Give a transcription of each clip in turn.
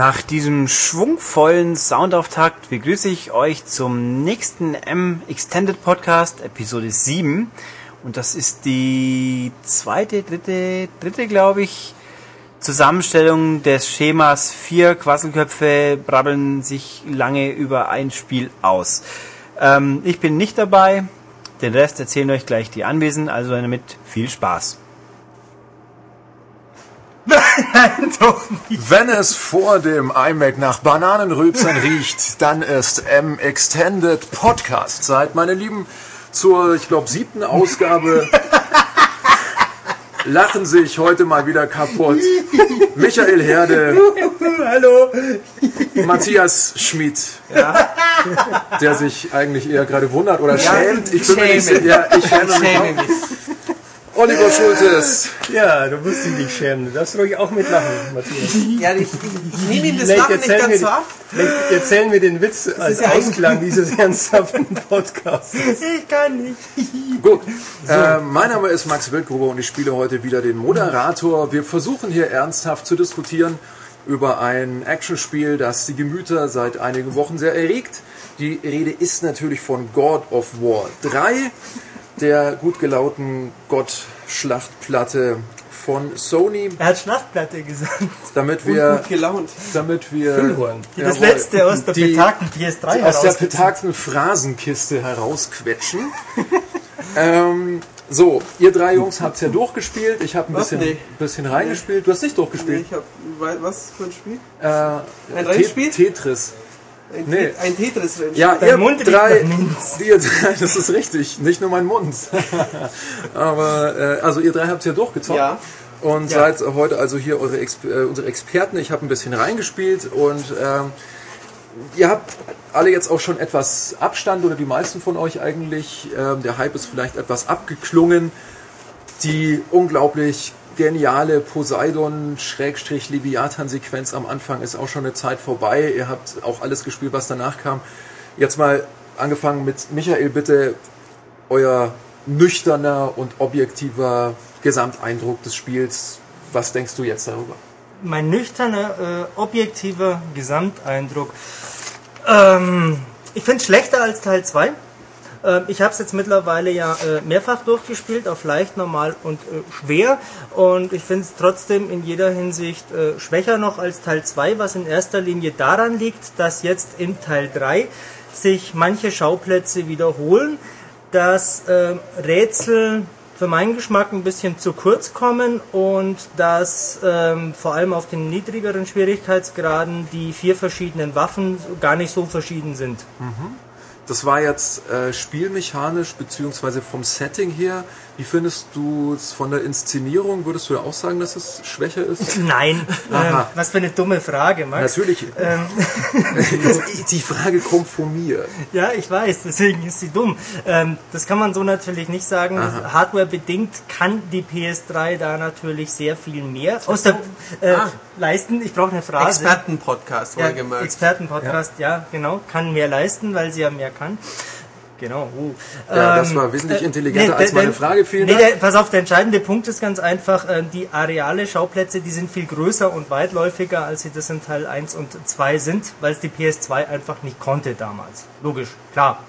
Nach diesem schwungvollen Soundauftakt begrüße ich euch zum nächsten M Extended Podcast, Episode 7. Und das ist die zweite, dritte, dritte, glaube ich, Zusammenstellung des Schemas. Vier Quasselköpfe brabbeln sich lange über ein Spiel aus. Ähm, ich bin nicht dabei. Den Rest erzählen euch gleich die Anwesenden, also damit viel Spaß. Nein, doch nicht. Wenn es vor dem iMac nach Bananenrülpsern riecht, dann ist M Extended Podcast Zeit, meine Lieben, zur, ich glaube, siebten Ausgabe. Lachen sich heute mal wieder kaputt. Michael Herde. Hallo. Matthias Schmid. Ja. Der sich eigentlich eher gerade wundert oder ja, schämt. Ich, schäme. Mich, ja, ich schäme mich. Oliver Schultes. Ja, du musst dich nicht schämen. Du darfst ruhig auch mitlachen, Matthias. Ja, ich, ich nehme ihm das Lachen nicht ganz so ab. Erzählen wir den Witz das als ja Ausklang dieses ernsthaften Podcasts. Ich kann nicht. Gut. So. Äh, mein Name ist Max Wildgruber und ich spiele heute wieder den Moderator. Wir versuchen hier ernsthaft zu diskutieren über ein Actionspiel, das die Gemüter seit einigen Wochen sehr erregt. Die Rede ist natürlich von God of War 3 der gut gelauten Gott-Schlachtplatte von Sony. Er hat Schlachtplatte gesagt. Damit wir, gut gelaunt. damit wir, Füllhorn. Die das letzte aus der betagten PS3 aus der betagten Phrasenkiste herausquetschen. ähm, so, ihr drei Jungs habt es ja durchgespielt. Ich habe ein bisschen, nee. bisschen reingespielt. Du hast nicht durchgespielt. Nee, ich hab, was für ein Spiel? Äh, ein Rennspiel? Tetris. Ein, nee. ein Tetris-Rennen. Ja, Dein ihr Mund drei, ihr drei, das ist richtig, nicht nur mein Mund. Aber äh, also ihr drei habt es ja durchgezockt. Ja. Und ja. seid heute also hier eure Exp äh, unsere Experten. Ich habe ein bisschen reingespielt und ähm, ihr habt alle jetzt auch schon etwas Abstand oder die meisten von euch eigentlich. Ähm, der Hype ist vielleicht etwas abgeklungen. Die unglaublich geniale Poseidon-Leviathan-Sequenz am Anfang ist auch schon eine Zeit vorbei. Ihr habt auch alles gespielt, was danach kam. Jetzt mal angefangen mit Michael, bitte euer nüchterner und objektiver Gesamteindruck des Spiels. Was denkst du jetzt darüber? Mein nüchterner, äh, objektiver Gesamteindruck. Ähm, ich finde es schlechter als Teil 2. Ähm, ich habe es jetzt mittlerweile ja äh, mehrfach durchgespielt, auf leicht, normal und äh, schwer. Und ich finde es trotzdem in jeder Hinsicht äh, schwächer noch als Teil 2, was in erster Linie daran liegt, dass jetzt in Teil 3 sich manche Schauplätze wiederholen, dass ähm, Rätsel für meinen Geschmack ein bisschen zu kurz kommen und dass ähm, vor allem auf den niedrigeren Schwierigkeitsgraden die vier verschiedenen Waffen gar nicht so verschieden sind. Mhm. Das war jetzt äh, spielmechanisch beziehungsweise vom Setting her. Wie findest du es von der Inszenierung? Würdest du ja auch sagen, dass es schwächer ist? Nein. Ähm, was für eine dumme Frage, Max. Natürlich. Ähm. die Frage kommt von mir. Ja, ich weiß, deswegen ist sie dumm. Ähm, das kann man so natürlich nicht sagen. Hardware bedingt kann die PS3 da natürlich sehr viel mehr aus der äh, ah. leisten. Ich brauche eine Phrase. Expertenpodcast, wohlgemerkt. Ja, Expertenpodcast, ja. ja, genau. Kann mehr leisten, weil sie ja mehr kann. Genau. Uh. Ja, das war wesentlich äh, intelligenter nee, als meine Frage. Vielen nee, Dank. Der, pass auf, der entscheidende Punkt ist ganz einfach, äh, die Areale, Schauplätze, die sind viel größer und weitläufiger, als sie das in Teil 1 und 2 sind, weil es die PS2 einfach nicht konnte damals. Logisch, klar.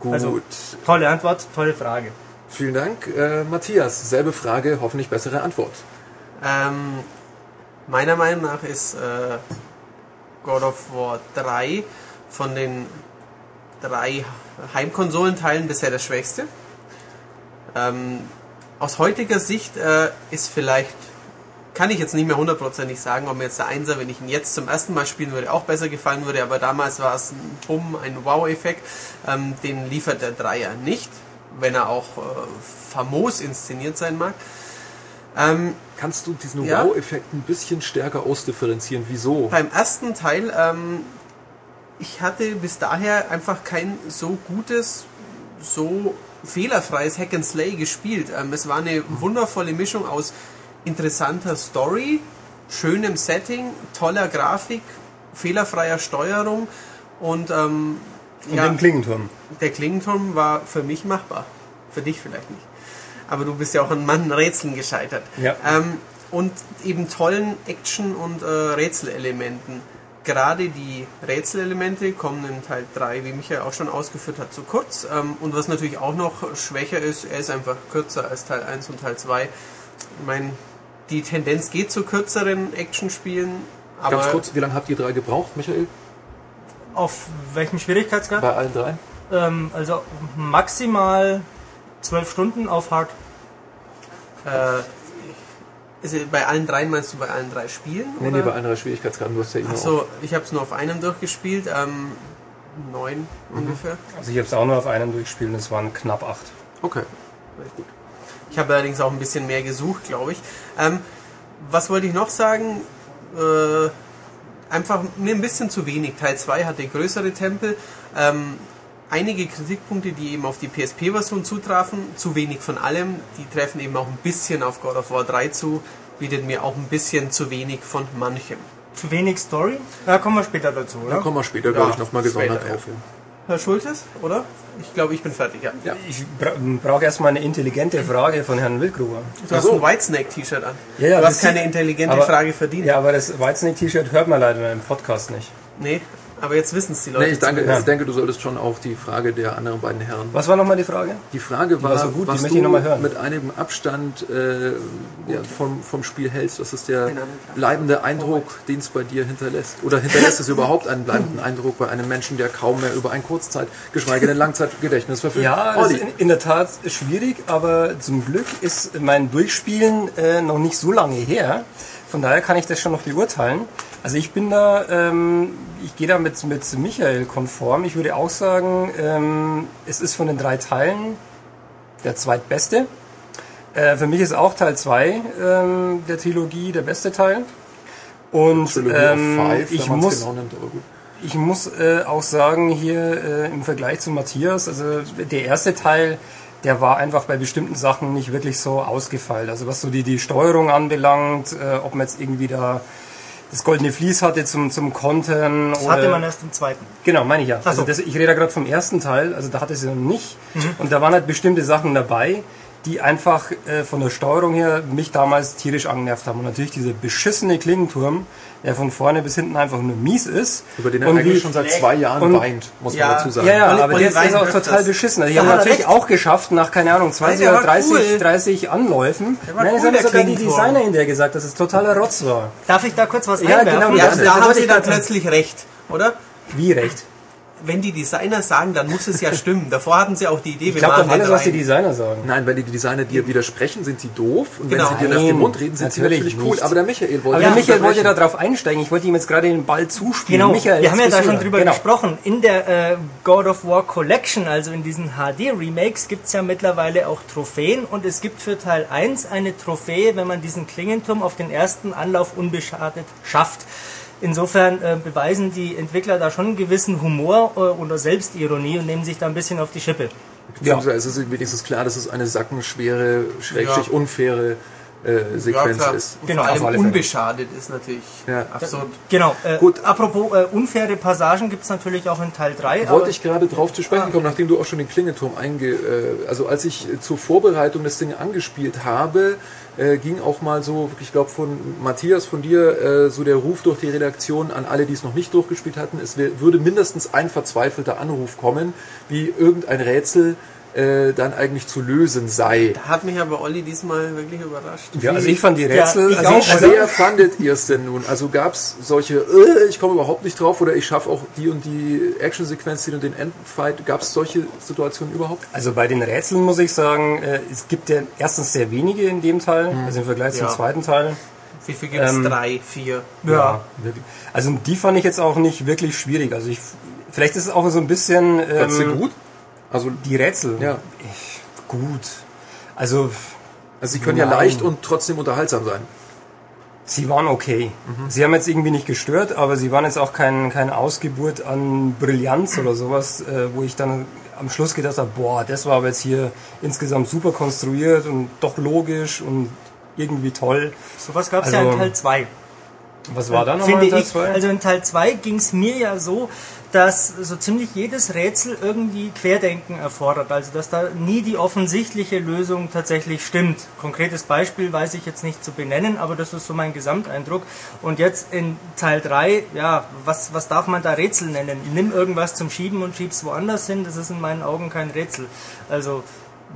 Gut. Also, tolle Antwort, tolle Frage. Vielen Dank. Äh, Matthias, selbe Frage, hoffentlich bessere Antwort. Ähm, meiner Meinung nach ist äh, God of War 3 von den drei Heimkonsolenteilen bisher der schwächste. Ähm, aus heutiger Sicht äh, ist vielleicht, kann ich jetzt nicht mehr hundertprozentig sagen, ob mir jetzt der Einser, wenn ich ihn jetzt zum ersten Mal spielen würde, auch besser gefallen würde, aber damals war es ein Bumm, ein Wow-Effekt. Ähm, den liefert der Dreier nicht, wenn er auch äh, famos inszeniert sein mag. Ähm, Kannst du diesen ja, Wow-Effekt ein bisschen stärker ausdifferenzieren? Wieso? Beim ersten Teil ähm, ich hatte bis daher einfach kein so gutes, so fehlerfreies Hack and Slay gespielt. Ähm, es war eine wundervolle Mischung aus interessanter Story, schönem Setting, toller Grafik, fehlerfreier Steuerung und, ähm, und ja, dem Klingenturm. Der Klingenturm war für mich machbar. Für dich vielleicht nicht. Aber du bist ja auch an manchen Rätseln gescheitert. Ja. Ähm, und eben tollen Action- und äh, Rätselelementen. Gerade die Rätselelemente kommen in Teil 3, wie Michael auch schon ausgeführt hat, zu kurz. Ähm, und was natürlich auch noch schwächer ist, er ist einfach kürzer als Teil 1 und Teil 2. Ich meine, die Tendenz geht zu kürzeren Actionspielen. Aber Ganz kurz, wie lange habt ihr drei gebraucht, Michael? Auf welchem Schwierigkeitsgrad? Bei allen drei? Ähm, also maximal 12 Stunden auf Hard. Äh, ist bei allen dreien meinst du bei allen drei Spielen? Nee, oder? nee, bei anderen Schwierigkeitsgraden. Du hast ja immer Achso, ich habe es nur auf einem durchgespielt, ähm, neun Mhm. ungefähr. Also ich habe es auch nur auf einem durchgespielt und es waren knapp acht. Okay. Ich habe allerdings auch ein bisschen mehr gesucht, glaube ich. Ähm, was wollte ich noch sagen? Äh, einfach mir ein bisschen zu wenig. Teil 2 hatte größere Tempel. Ähm, einige Kritikpunkte, die eben auf die PSP-Version zutrafen, zu wenig von allem. Die treffen eben auch ein bisschen auf God of War 3 zu, bietet mir auch ein bisschen zu wenig von manchem. Zu wenig Story? Da kommen wir später dazu, Da oder? kommen wir später, glaube Ja, ich, nochmal gesondert drauf. Ja. Herr Schultes, oder? Ich glaube, ich bin fertig, ja. Ja. Ich bra brauche erstmal eine intelligente Frage von Herrn Wildgruber. Du hast so. ein Whitesnake-T-Shirt an. Ja, ja, du das hast keine intelligente aber- Frage verdient. Ja, aber das Weizenig-T-Shirt hört man leider im Podcast nicht. Nee, aber jetzt wissen es die Leute. Nee, ich denke, Ja. ich denke, du solltest schon auch die Frage der anderen beiden Herren. Was war nochmal die Frage? Die Frage war, war so gut, die was möchte ich noch du mal hören. mit einem Abstand äh, ja, vom, vom Spiel hältst. Was ist der anderer. bleibende Eindruck, den es bei dir hinterlässt? Oder hinterlässt es überhaupt einen bleibenden Eindruck bei einem Menschen, der kaum mehr über ein Kurzzeit, geschweige denn Langzeitgedächtnis verfügt? Ja, das ist in, in der Tat schwierig, aber zum Glück ist mein Durchspielen äh, noch nicht so lange her. Von daher kann ich das schon noch beurteilen. Also ich bin da, ähm, ich gehe da mit, mit Michael konform. Ich würde auch sagen, ähm, es ist von den drei Teilen der zweitbeste. Äh, für mich ist auch Teil 2 ähm, der Trilogie der beste Teil. Und ähm, Five, ich muss genau nimmt, ich muss äh, auch sagen, hier äh, im Vergleich zu Matthias, also der erste Teil, der war einfach bei bestimmten Sachen nicht wirklich so ausgefeilt. Also was so die, die Steuerung anbelangt, äh, ob man jetzt irgendwie da das goldene Vlies hatte zum, zum Kontern. Das oder, hatte man erst im zweiten. Genau, meine ich ja. Ach so. Also das, ich rede da gerade vom ersten Teil, also da hatte sie noch nicht. Und da waren halt bestimmte Sachen dabei, die einfach äh, von der Steuerung her mich damals tierisch angenervt haben. Und natürlich dieser beschissene Klingenturm, der von vorne bis hinten einfach nur mies ist. Über den er Und eigentlich schon seit zwei Jahren und- weint, muss Ja. man dazu sagen. ja, ja, aber Olli der ist, auch öfters. total beschissen. Also ich Ja, habe hat er natürlich recht. auch geschafft, nach, keine Ahnung, 20 der oder war 30, cool. 30 Anläufen. Nein, cool, es haben der sogar die. Designer hinterher gesagt, dass es totaler Rotz war. Darf ich da kurz was Ja, einwerfen? genau, Ja, das- da das haben sie dann plötzlich recht, oder? Wie recht? Wenn die Designer sagen, dann muss es ja stimmen. Davor hatten sie auch die Idee, Ich wir glaube doch machen alles, den was die. Designer sagen. Nein, weil die Designer dir widersprechen, sind sie doof. Und wenn Genau. sie dir nach dem Nein, Mund reden, sind sie natürlich natürlich cool. nicht. Aber der Michael wollte Aber der nicht Michael wollte da drauf einsteigen. Ich wollte ihm jetzt gerade den Ball zuspielen. Genau, Michael, wir haben ja da schon drüber Genau. gesprochen. In der äh, God of War Collection, also in diesen HD-Remakes, gibt es ja mittlerweile auch Trophäen und es gibt für Teil 1 eine Trophäe, wenn man diesen Klingenturm auf den ersten Anlauf unbeschadet schafft. Insofern äh, beweisen die Entwickler da schon einen gewissen Humor äh, oder Selbstironie und nehmen sich da ein bisschen auf die Schippe. Beziehungsweise es ist wenigstens klar, dass es eine sackenschwere, schrägstrich Ja. unfaire äh, Sequenz klar. ist. Genau, vor allem auf unbeschadet ist natürlich Ja. absurd. Genau. Äh, Gut. Apropos äh, unfaire Passagen gibt es natürlich auch in Teil 3. Wollte ich gerade drauf zu sprechen kommen, nachdem du auch schon den Klingelturm einge... Äh, also als ich äh, zur Vorbereitung das Ding angespielt habe, äh, ging auch mal so, ich glaube von Matthias, von dir, äh, so der Ruf durch die Redaktion an alle, die es noch nicht durchgespielt hatten, es würde mindestens ein verzweifelter Anruf kommen, wie irgendein Rätsel äh, dann eigentlich zu lösen sei. Da hat mich aber Olli diesmal wirklich überrascht. Ja, also ich fand die Rätsel. ich also, auch. Wie also, schwer fandet ihr es denn nun? Also gab es solche, äh, ich komme überhaupt nicht drauf oder ich schaffe auch die und die Actionsequenz, den und den Endfight. Gab es solche Situationen überhaupt? also bei den Rätseln muss ich sagen, äh, es gibt ja erstens sehr wenige in dem Teil, also im Vergleich zum Ja. zweiten Teil. Wie viel gibt es? Ähm, Drei, vier. Ja, wirklich. Also die fand ich jetzt auch nicht wirklich schwierig. Also ich, vielleicht ist es auch so ein bisschen Fandst du ähm, gut? Also, die Rätsel. Ja. Ich, gut. Also also sie können ja Nein. leicht und trotzdem unterhaltsam sein. sie waren okay. Sie haben jetzt irgendwie nicht gestört, aber sie waren jetzt auch kein, keine Ausgeburt an Brillanz oder sowas, äh, wo ich dann am Schluss gedacht habe, boah, das war aber jetzt hier insgesamt super konstruiert und doch logisch und irgendwie toll. Sowas gab es ja Also, in Teil 2. Was war da nochmal finde in Teil ich. zwei? Also in Teil 2 ging es mir ja so, dass so ziemlich jedes Rätsel irgendwie Querdenken erfordert, also dass da nie die offensichtliche Lösung tatsächlich stimmt. Konkretes Beispiel weiß ich jetzt nicht zu benennen, aber das ist so mein Gesamteindruck. Und jetzt in Teil 3, ja, was, was darf man da Rätsel nennen? Nimm irgendwas zum Schieben und schieb's woanders hin, das ist in meinen Augen kein Rätsel. Also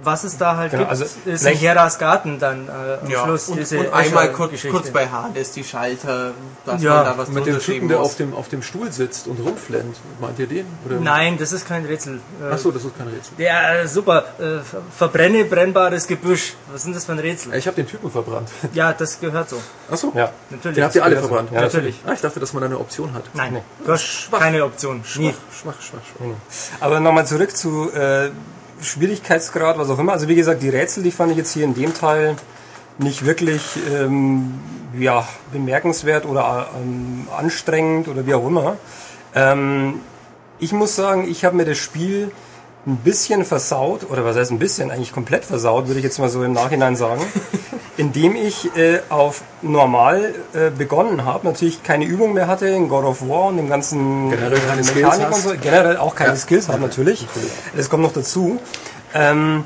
was es da halt Genau, gibt, also ist in Heras Garten dann äh, am Ja, Schluss. und, diese und einmal kurz, kurz bei Hades die Schalter, dass Ja, man da was Mit dem Typen, schieben der auf dem, auf dem Stuhl sitzt und rumflennt. Meint ihr den? Oder? Nein, das ist kein Rätsel. Äh, Achso, das ist kein Rätsel. Ja, super. Äh, ver- verbrenne brennbares Gebüsch. Was ist denn das für ein Rätsel? Ich habe den Typen verbrannt. Ja, das gehört so. Achso? Ja. Natürlich. Den habt ihr alle so. verbrannt? Ja, natürlich. Ah, ich dachte, dass man da eine Option hat. Nein, du hast keine Option. Nie. Schwach, schwach, schwach. Aber nochmal zurück zu äh, Schwierigkeitsgrad, was auch immer. Also wie gesagt, die Rätsel, die fand ich jetzt hier in dem Teil nicht wirklich ähm, ja, bemerkenswert oder ähm, anstrengend oder wie auch immer. Ähm, ich muss sagen, ich habe mir das Spiel ein bisschen versaut, oder was heißt ein bisschen, eigentlich komplett versaut, würde ich jetzt mal so im Nachhinein sagen, indem ich äh, auf normal äh, begonnen habe, natürlich keine Übung mehr hatte in God of War und dem ganzen Generell keine Mechanik und so, generell auch keine Ja. Skills habe natürlich. Das kommt noch dazu. Ähm,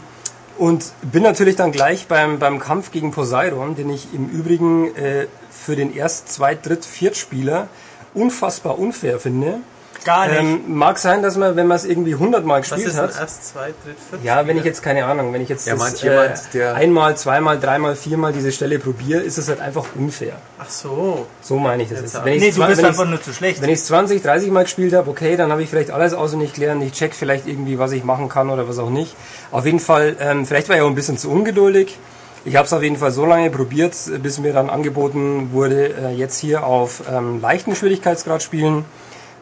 und bin natürlich dann gleich beim, beim Kampf gegen Poseidon, den ich im Übrigen äh, für den Erst-, Zweit-, Dritt-, Viertspieler unfassbar unfair finde. Gar nicht. Ähm, mag sein, dass man, wenn man es irgendwie hundertmal Was gespielt ist denn hat, erst, zwei, dritt, viert? ja, wenn ich jetzt keine Ahnung, wenn ich jetzt Er das, jemand, der- einmal, zweimal, dreimal, viermal diese Stelle probiere, ist es halt einfach unfair. Ach so. So meine ich das Jetzt jetzt. Wenn nee, du bist einfach nur zu schlecht. wenn ich es 20, 30 Mal gespielt habe, okay, dann habe ich vielleicht alles auswendig gelernt. Ich check vielleicht irgendwie, was ich machen kann oder was auch nicht. Auf jeden Fall, ähm, vielleicht war ich auch ein bisschen zu ungeduldig. Ich habe es auf jeden Fall so lange probiert, bis mir dann angeboten wurde, äh, jetzt hier auf ähm, leichten Schwierigkeitsgrad spielen.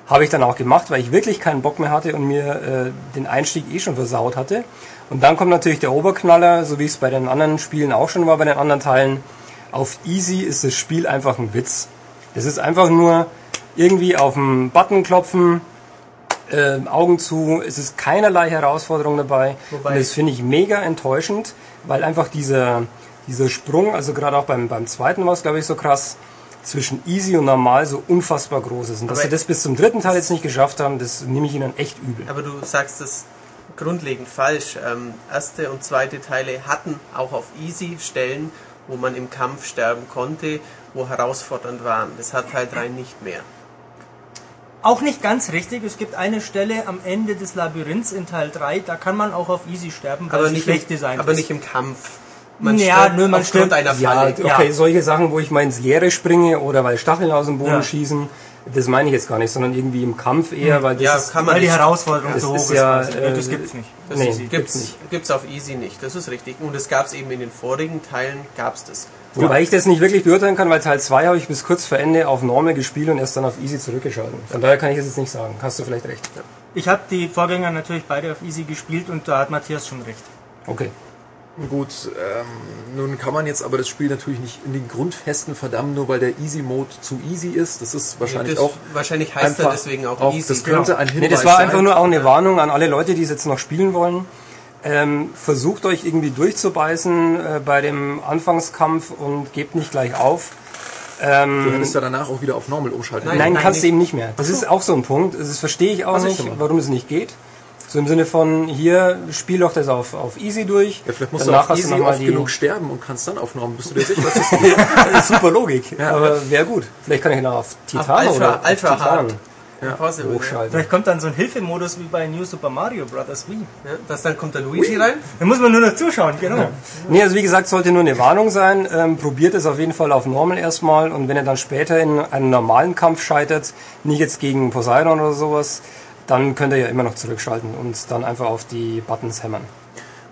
Habe ich dann auch gemacht, weil ich wirklich keinen Bock mehr hatte und mir äh, den Einstieg eh schon versaut hatte. Und dann kommt natürlich der Oberknaller, so wie es bei den anderen Spielen auch schon war, bei den anderen Teilen. Auf Easy ist das Spiel einfach ein Witz. Es ist einfach nur irgendwie auf den Button klopfen, äh, Augen zu, es ist keinerlei Herausforderung dabei. Wobei- und das finde ich mega enttäuschend, weil einfach dieser, dieser Sprung, also gerade auch beim, beim zweiten war es glaube ich so krass, zwischen easy und normal so unfassbar groß ist. Und dass Aber sie das bis zum dritten Teil jetzt nicht geschafft haben, das nehme ich ihnen echt übel. Aber du sagst das grundlegend falsch. Ähm, erste und zweite Teile hatten auch auf Easy Stellen, wo man im Kampf sterben konnte, wo herausfordernd waren. Das hat Teil 3 nicht mehr. Auch nicht ganz richtig. Es gibt eine Stelle am Ende des Labyrinths in Teil 3, da kann man auch auf Easy sterben, weil Aber es nicht, schlecht im, designt aber ist. nicht im Kampf. Ja, nur man aufgrund stirbt- einer Ja, Falle. okay, Ja. solche Sachen, wo ich mal ins Leere springe oder weil Stacheln aus dem Boden Ja. schießen, das meine ich jetzt gar nicht, sondern irgendwie im Kampf eher, weil das Ja, ist, kann man weil die. Herausforderung Das so hoch ist ist. ja, quasi. äh, das gibt's nicht. Das nee. ist easy. Gibt's, nicht. gibt's auf Easy nicht, das ist richtig. Und es gab es eben in den vorigen Teilen, gab es das. Wobei ich das nicht wirklich beurteilen kann, weil Teil 2 habe ich bis kurz vor Ende auf Normal gespielt und erst dann auf Easy zurückgeschalten. Von daher kann ich das jetzt nicht sagen. Hast du vielleicht recht. Ich habe die Vorgänger natürlich beide auf Easy gespielt und da hat Matthias schon recht. Okay. Gut, ähm, nun kann man jetzt aber das Spiel natürlich nicht in den Grundfesten verdammen, nur weil der Easy Mode zu easy ist. Das ist wahrscheinlich das, auch wahrscheinlich heißt er deswegen auch, auch Easy. das könnte ein Hinweis Nee, das war sein. einfach nur auch eine Warnung an alle Leute, die es jetzt noch spielen wollen. Ähm, versucht euch irgendwie durchzubeißen äh, bei dem Anfangskampf und gebt nicht gleich auf. Du hättest ja danach auch wieder auf Normal umschalten Nein, Nein, nein, kannst du eben nicht mehr. Das ist auch so ein Punkt. Das verstehe ich auch Was nicht, warum es nicht geht. So im Sinne von, hier, spiel doch das auf, auf easy durch. Ja, vielleicht musst Danach du auf hast Easy oft die- genug sterben und kannst dann auf Normal. Bist du dir sicher? dass das ist super Logik. Aber wäre gut. Vielleicht kann ich noch auf Titan Ultra- oder auf Ultra Titan hard. Ja. hochschalten. Vielleicht kommt dann so ein Hilfemodus wie bei New Super Mario Bros. Wii. Ja, dass dann kommt der Luigi rein. Da muss man nur noch zuschauen, genau. Nee, also wie gesagt, sollte nur eine Warnung sein. Ähm, probiert es auf jeden Fall auf Normal erstmal und wenn ihr dann später in einem normalen Kampf scheitert, nicht jetzt gegen Poseidon oder sowas, dann könnt ihr ja immer noch zurückschalten und dann einfach auf die Buttons hämmern.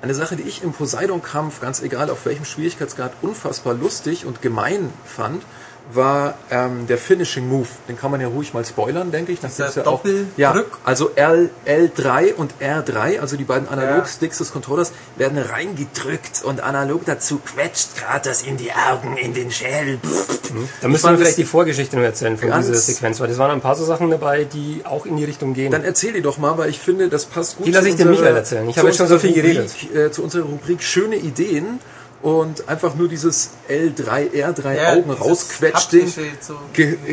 Eine Sache, die ich im Poseidon-Kampf, ganz egal auf welchem Schwierigkeitsgrad, unfassbar lustig und gemein fand, war ähm, der Finishing Move. Den kann man ja ruhig mal spoilern, denke ich. Das ist ja auch, ja, also L, L3 und R3, also die beiden Analog-Sticks des Controllers, werden reingedrückt und analog dazu quetscht Kratos in die Augen, in den Schädel. Da müssen wir vielleicht die Vorgeschichte noch erzählen von dieser Sequenz, weil das waren ein paar so Sachen dabei, die auch in die Richtung gehen. Dann erzähl die doch mal, weil ich finde, das passt gut Die lasse ich dem Michael erzählen. Ich habe jetzt schon so viel geredet. Rubrik, Äh, zu unserer Rubrik schöne Ideen. Und einfach nur dieses L3, R3 Ja, Augen rausquetscht. So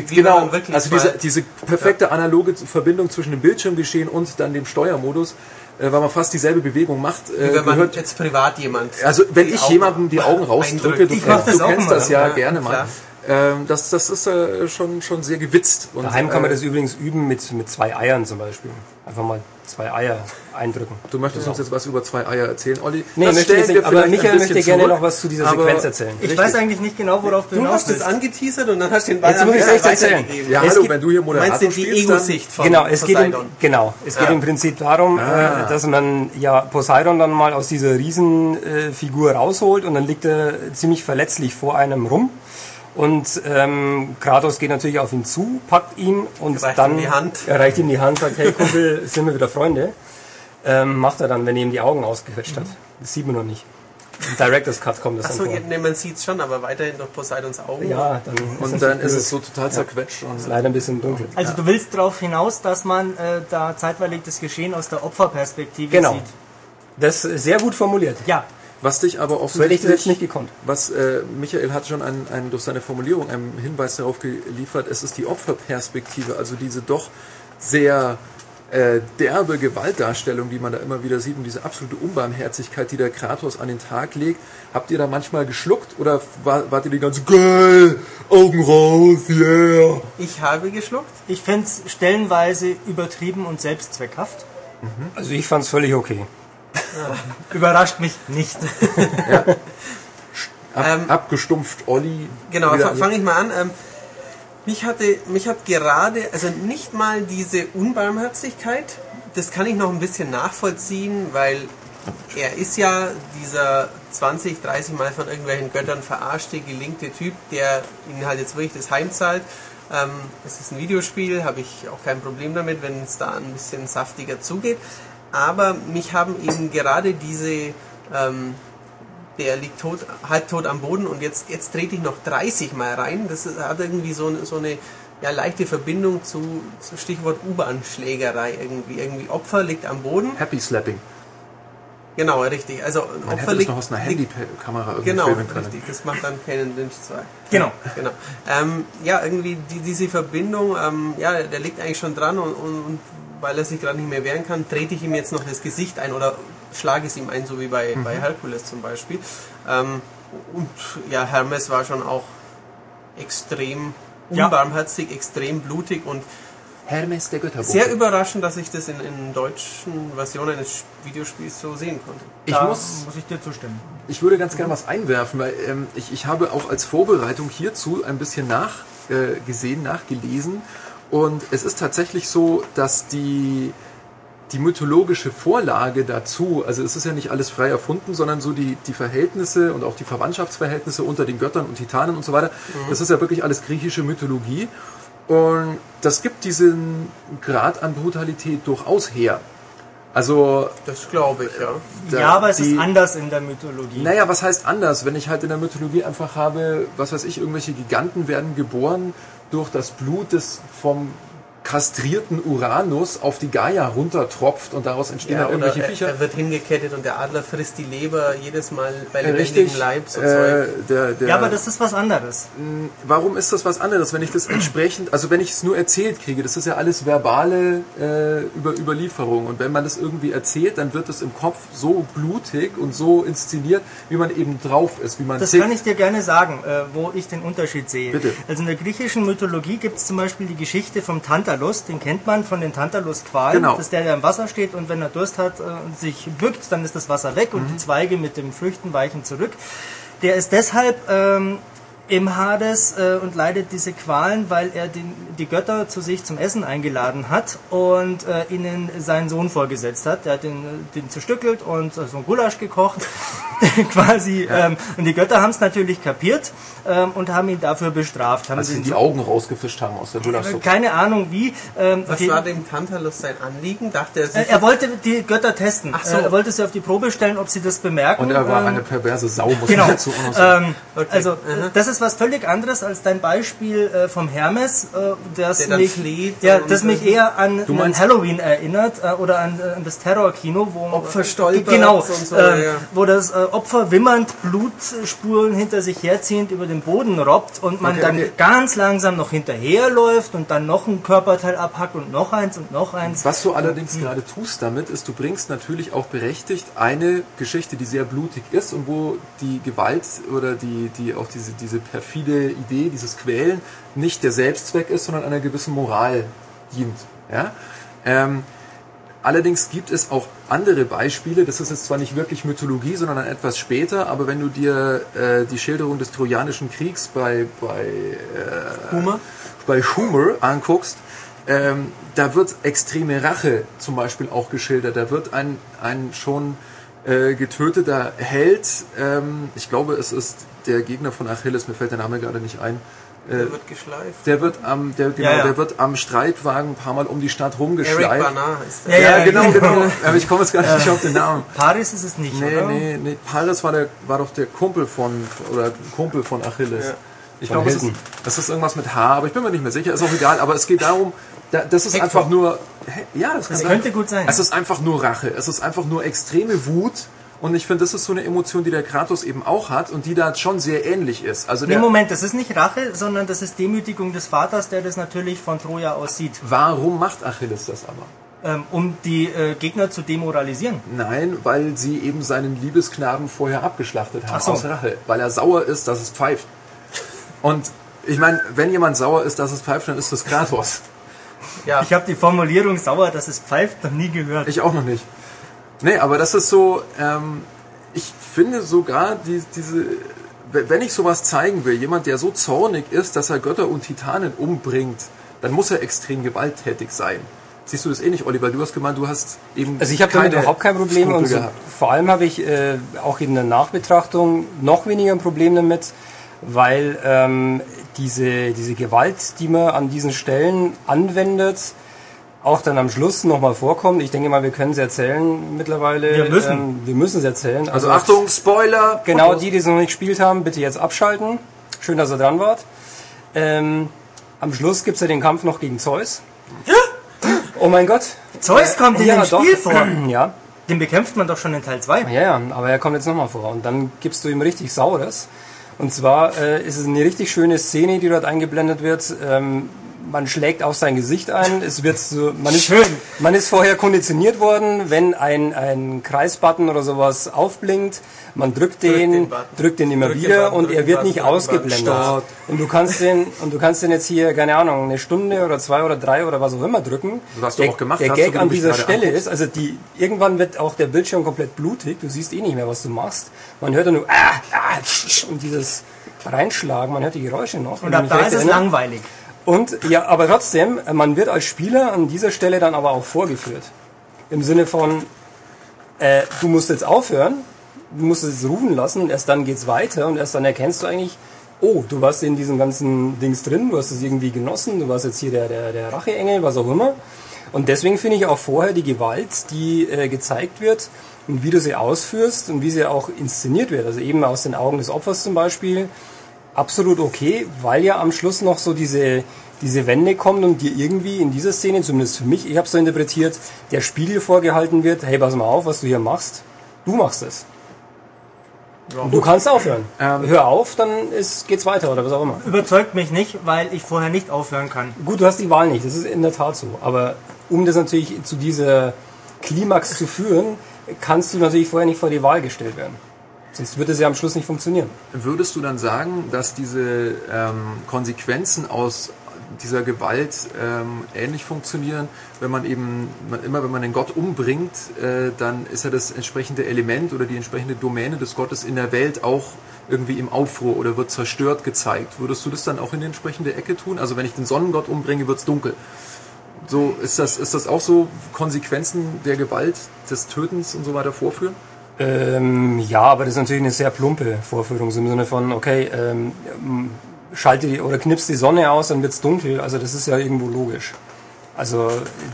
genau, also diese, diese perfekte analoge Verbindung zwischen dem Bildschirmgeschehen und dann dem Steuermodus, äh, weil man fast dieselbe Bewegung macht, äh, Wie wenn man gehört. jetzt privat jemand. Also wenn ich Augen jemandem die Augen rausdrücke, du, Ich mach kennst, das du auch kennst das ja, ja, gerne mal. Ähm, das, das ist äh, schon, schon sehr gewitzt. Und, Daheim kann man äh, das übrigens üben mit, mit zwei Eiern zum Beispiel. Einfach mal zwei Eier eindrücken. Du möchtest uns jetzt was über zwei Eier erzählen, Olli? Nee, Das möchte nicht, aber Michael möchte gerne zurück, noch was zu dieser Sequenz erzählen. Ich Richtig. weiß eigentlich nicht genau, worauf du Du hinaus hast es willst. angeteasert und dann hast du den Ball Jetzt muss ich mich echt erzählen. Ja, Es hallo, gibt- wenn du hier Du meinst Moderator denn die spielst, dann... Ego-Sicht von Genau, es geht, im, Poseidon? genau, es geht Ja. im Prinzip darum, Ah. äh, dass man ja Poseidon dann mal aus dieser Riesenfigur äh, Figur rausholt und dann liegt er ziemlich verletzlich vor einem rum. Und ähm, Kratos geht natürlich auf ihn zu, packt ihn und Reicht dann ihm die Hand. Er reicht ihm die Hand, sagt, hey Kumpel, sind wir wieder Freunde. Ähm, macht er dann, wenn er ihm die Augen ausgequetscht hat. Das sieht man noch nicht. Im Director's Cut kommt das Achso, dann vor. nee, man sieht es schon, aber weiterhin durch Poseidons Augen. Ja, dann Und dann ist es so total zerquetscht. Und, leider ein bisschen dunkel. Also du willst darauf hinaus, dass man äh, da zeitweilig das Geschehen aus der Opferperspektive Genau. sieht. Das ist sehr gut formuliert. Ja, was dich aber So hätte ich das jetzt offensichtlich... nicht gekonnt. Was äh, Michael hat schon einen, einen, durch seine Formulierung einen Hinweis darauf geliefert, es ist die Opferperspektive, also diese doch sehr äh, derbe Gewaltdarstellung, die man da immer wieder sieht und diese absolute Unbarmherzigkeit, die der Kratos an den Tag legt. Habt ihr da manchmal geschluckt oder war, wart ihr die ganze geil, Augen raus, yeah? Ich habe geschluckt. ich finde es stellenweise übertrieben und selbstzweckhaft. Also ich fand es völlig okay. Überrascht mich nicht. Ab, Ähm, abgestumpft Olli. Genau, fange ich mal an. Ähm, mich, hatte, mich hat gerade, also nicht mal diese Unbarmherzigkeit, das kann ich noch ein bisschen nachvollziehen, weil er ist ja dieser 20, 30 Mal von irgendwelchen Göttern verarschte, gelinkte Typ, der ihnen halt jetzt wirklich das Heim zahlt. Ähm, es ist ein Videospiel, habe ich auch kein Problem damit, wenn es da ein bisschen saftiger zugeht. Aber mich haben eben gerade diese ähm, der liegt tot, halbtot am Boden und jetzt, jetzt trete ich noch 30 Mal rein. Das ist, hat irgendwie so, eine- so eine ja, leichte Verbindung zu, zu Stichwort U-Bahn-Schlägerei irgendwie. Irgendwie Opfer liegt am Boden. Happy Slapping. Genau, richtig. Also ein Man Opfer hätte liegt, noch aus einer Handykamera irgendwie Genau, filmen können. richtig. Das macht dann Canon Lynch 2. Genau. Genau. Ähm, ja, irgendwie die, diese Verbindung, ähm, ja, der liegt eigentlich schon dran und, und, und weil er sich gerade nicht mehr wehren kann, trete ich ihm jetzt noch das Gesicht ein oder schlage es ihm ein, so wie bei, bei Herkules zum Beispiel. Ähm, und ja, Hermes war schon auch extrem Ja. unbarmherzig, extrem blutig und Hermes der Götterbote. sehr überraschend, dass ich das in, in deutschen Versionen eines Videospiels so sehen konnte. ich da muss muss ich dir zustimmen. Ich würde ganz gerne was einwerfen, weil ähm, ich, ich habe auch als Vorbereitung hierzu ein bisschen nachgesehen, äh, gesehen, nachgelesen. Und es ist tatsächlich so, dass die, die mythologische Vorlage dazu, also es ist ja nicht alles frei erfunden, sondern so die, die Verhältnisse und auch die Verwandtschaftsverhältnisse unter den Göttern und Titanen und so weiter, das ist ja wirklich alles griechische Mythologie. Und das gibt diesen Grad an Brutalität durchaus her. Also Das glaube ich, ja. da- ja, aber es die- ist anders in der Mythologie. naja, was heißt anders? Wenn ich halt in der Mythologie einfach habe, was weiß ich, irgendwelche Giganten werden geboren durch das Blut des vom kastrierten Uranus auf die Gaia runtertropft und daraus entstehen Ja, dann irgendwelche er, Viecher. er wird hingekettet und der Adler frisst die Leber jedes Mal bei Äh, lebendigem Richtig. Leib. So äh, der, der, ja, aber das ist was anderes. warum ist das was anderes, wenn ich das entsprechend, also wenn ich es nur erzählt kriege, das ist ja alles verbale äh, Über Überlieferung und wenn man das irgendwie erzählt, dann wird es im Kopf so blutig und so inszeniert, wie man eben drauf ist, wie man Das tickt. kann ich dir gerne sagen, äh, wo ich den Unterschied sehe. Bitte. Also in der griechischen Mythologie gibt es zum Beispiel die Geschichte vom Tantalus, den kennt man von den Tantalus-Qualen. Genau. Das ist der, der im Wasser steht und wenn er Durst hat äh, und sich bückt, dann ist das Wasser weg und die Zweige mit den Früchten weichen zurück. Der ist deshalb ähm, im Hades äh, und leidet diese Qualen, weil er den, die Götter zu sich zum Essen eingeladen hat und äh, ihnen seinen Sohn vorgesetzt hat. Der hat den, den zerstückelt und äh, so ein Gulasch gekocht, quasi. Ähm, und die Götter haben es natürlich kapiert ähm, und haben ihn dafür bestraft. Haben als sie die so- Augen rausgefischt haben aus der Gulaschsuppe. keine Ahnung wie. Ähm, Was war dem Tantalus sein Anliegen? Dachte er sich, äh, er wollte die Götter testen. Ach so. Äh, Er wollte sie auf die Probe stellen, ob sie das bemerken. Und er war Ähm, eine perverse Sau, muss Genau. dazu auch noch sagen. Ähm, Okay. Also das ist ist was völlig anderes als dein Beispiel äh, vom Hermes, äh, das Der mich, ja, das mich eher an, Du an Halloween erinnert äh, oder an, äh, an das Terrorkino, wo Opfer stolpert genau, und so, ähm, ja. wo das äh, Opfer wimmernd Blutspuren hinter sich herziehend über den Boden robbt und man Okay, dann okay. ganz langsam noch hinterherläuft und dann noch ein Körperteil abhackt und noch eins und noch eins. Was du allerdings gerade tust damit, ist, du bringst natürlich auch berechtigt eine Geschichte, die sehr blutig ist und wo die Gewalt oder die, die auch diese, diese perfide Idee, dieses Quälen nicht der Selbstzweck ist, sondern einer gewissen Moral dient. Ja? Ähm, allerdings gibt es auch andere Beispiele, das ist jetzt zwar nicht wirklich Mythologie, sondern etwas später, aber wenn du dir äh, die Schilderung des Trojanischen Kriegs bei, bei Humor. bei Schumer anguckst, ähm, da wird extreme Rache zum Beispiel auch geschildert. Da wird ein, ein schon äh, getöteter Held, ähm, ich glaube es ist der Gegner von Achilles, mir fällt der Name gerade nicht ein, Der wird geschleift. der wird am, der, genau, Ja, ja. der wird am Streitwagen ein paar Mal um die Stadt Eric rumgeschleift. Bana ist der. Ja, Ja, genau, genau. Aber ich komme jetzt gar nicht auf den Namen. Paris ist es nicht, Nee, oder? nee, nee. Paris war, der, war doch der Kumpel von, oder Kumpel von Achilles. Ja. Ich glaube, es das ist irgendwas mit H, aber ich bin mir nicht mehr sicher. Ist auch egal, aber es geht darum, da, das ist Hector. einfach nur, Hä? ja, das, kann Das könnte gut sein. Es ist einfach nur Rache. Es ist einfach nur extreme Wut. Und ich finde, das ist so eine Emotion, die der Kratos eben auch hat und die da schon sehr ähnlich ist. Also Nee, der, Moment, das ist nicht Rache, sondern das ist Demütigung des Vaters, der das natürlich von Troja aus sieht, warum macht Achilles das aber? ähm, um die äh, Gegner zu demoralisieren. Nein, weil sie eben seinen Liebesknaben vorher abgeschlachtet haben Ach so. aus Rache. Weil er sauer ist, dass es pfeift. Und ich meine, wenn jemand sauer ist, dass es pfeift, dann ist das Kratos. Ja. Ich habe die Formulierung sauer, dass es pfeift, noch nie gehört. Ich auch noch nicht. Nee, aber das ist so, ähm, ich finde sogar die, diese, wenn ich sowas zeigen will, jemand, der so zornig ist, dass er Götter und Titanen umbringt, dann muss er extrem gewalttätig sein. Siehst du das eh nicht, Oliver? Du hast gemeint, du hast eben. Also ich habe damit überhaupt kein Problem Skrupel und so, vor allem habe ich äh, auch in der Nachbetrachtung noch weniger ein Problem damit, weil ähm, diese, diese Gewalt, die man an diesen Stellen anwendet, auch dann am Schluss nochmal vorkommt. Ich denke mal, wir können es erzählen mittlerweile. Wir müssen. Ähm, wir müssen es erzählen. Also Achtung, Spoiler! Genau, die, die es noch nicht gespielt haben, bitte jetzt abschalten. Schön, dass ihr dran wart. Ähm, am Schluss gibt's ja den Kampf noch gegen Zeus. Oh mein Gott. Zeus kommt in Ja, dem doch. Spiel vor. Ja, Den bekämpft man doch schon in Teil 2. ja, ja, aber er kommt jetzt nochmal vor. Und dann gibst du ihm richtig Saures. Und zwar äh, ist es eine richtig schöne Szene, die dort eingeblendet wird. Ähm, man schlägt auf sein Gesicht ein. Es wird so, man ist, Schön. man ist vorher konditioniert worden, wenn ein, ein Kreisbutton oder sowas aufblinkt, man drückt den, den Button. drückt den immer Drück den wieder Button, und er den wird Button, nicht den ausgeblendet. Und du kannst den, und du kannst den jetzt hier, keine Ahnung, eine Stunde oder zwei oder drei oder was auch immer drücken. Was du der, auch gemacht der hast, Gag an du dieser Stelle anguckst. ist, also die, irgendwann wird auch der Bildschirm komplett blutig. Du siehst eh nicht mehr, was du machst. Man hört dann nur, ah, ah, und dieses Reinschlagen, man hört die Geräusche noch. Und Wenn ab da ist es erinnere. langweilig. Und ja, aber trotzdem, man wird als Spieler an dieser Stelle dann aber auch vorgeführt. Im Sinne von, äh, du musst jetzt aufhören, du musst es rufen lassen und erst dann geht's weiter und erst dann erkennst du eigentlich, oh, du warst in diesem ganzen Dings drin, du hast es irgendwie genossen, du warst jetzt hier der, der, der Racheengel, was auch immer. Und deswegen finde ich auch vorher die Gewalt, die äh, gezeigt wird und wie du sie ausführst und wie sie auch inszeniert wird, also eben aus den Augen des Opfers zum Beispiel, absolut okay, weil ja am Schluss noch so diese, diese Wende kommt und dir irgendwie in dieser Szene, zumindest für mich, ich habe so interpretiert, der Spiegel vorgehalten wird, hey, pass mal auf, was du hier machst, du machst es. Und du kannst aufhören. Ähm, Hör auf, dann ist, geht's weiter oder was auch immer. Überzeugt mich nicht, weil ich vorher nicht aufhören kann. Gut, du hast die Wahl nicht, das ist in der Tat so. Aber um das natürlich zu dieser Klimax zu führen, kannst du natürlich vorher nicht vor die Wahl gestellt werden. Sonst wird es ja am Schluss nicht funktionieren. Würdest du dann sagen, dass diese ähm, Konsequenzen aus dieser Gewalt ähm, ähnlich funktionieren, wenn man eben man, immer, wenn man den Gott umbringt, äh, dann ist ja das entsprechende Element oder die entsprechende Domäne des Gottes in der Welt auch irgendwie im Aufruhr oder wird zerstört gezeigt. Würdest du das dann auch in die entsprechende Ecke tun? Also wenn ich den Sonnengott umbringe, wird's dunkel. So ist das ist das auch so Konsequenzen der Gewalt, des Tötens und so weiter vorführen? Ähm, ja, aber das ist natürlich eine sehr plumpe Vorführung, so im Sinne von, okay, ähm, schalte die, oder knipst die Sonne aus, dann wird's dunkel. Also das ist ja irgendwo logisch. Also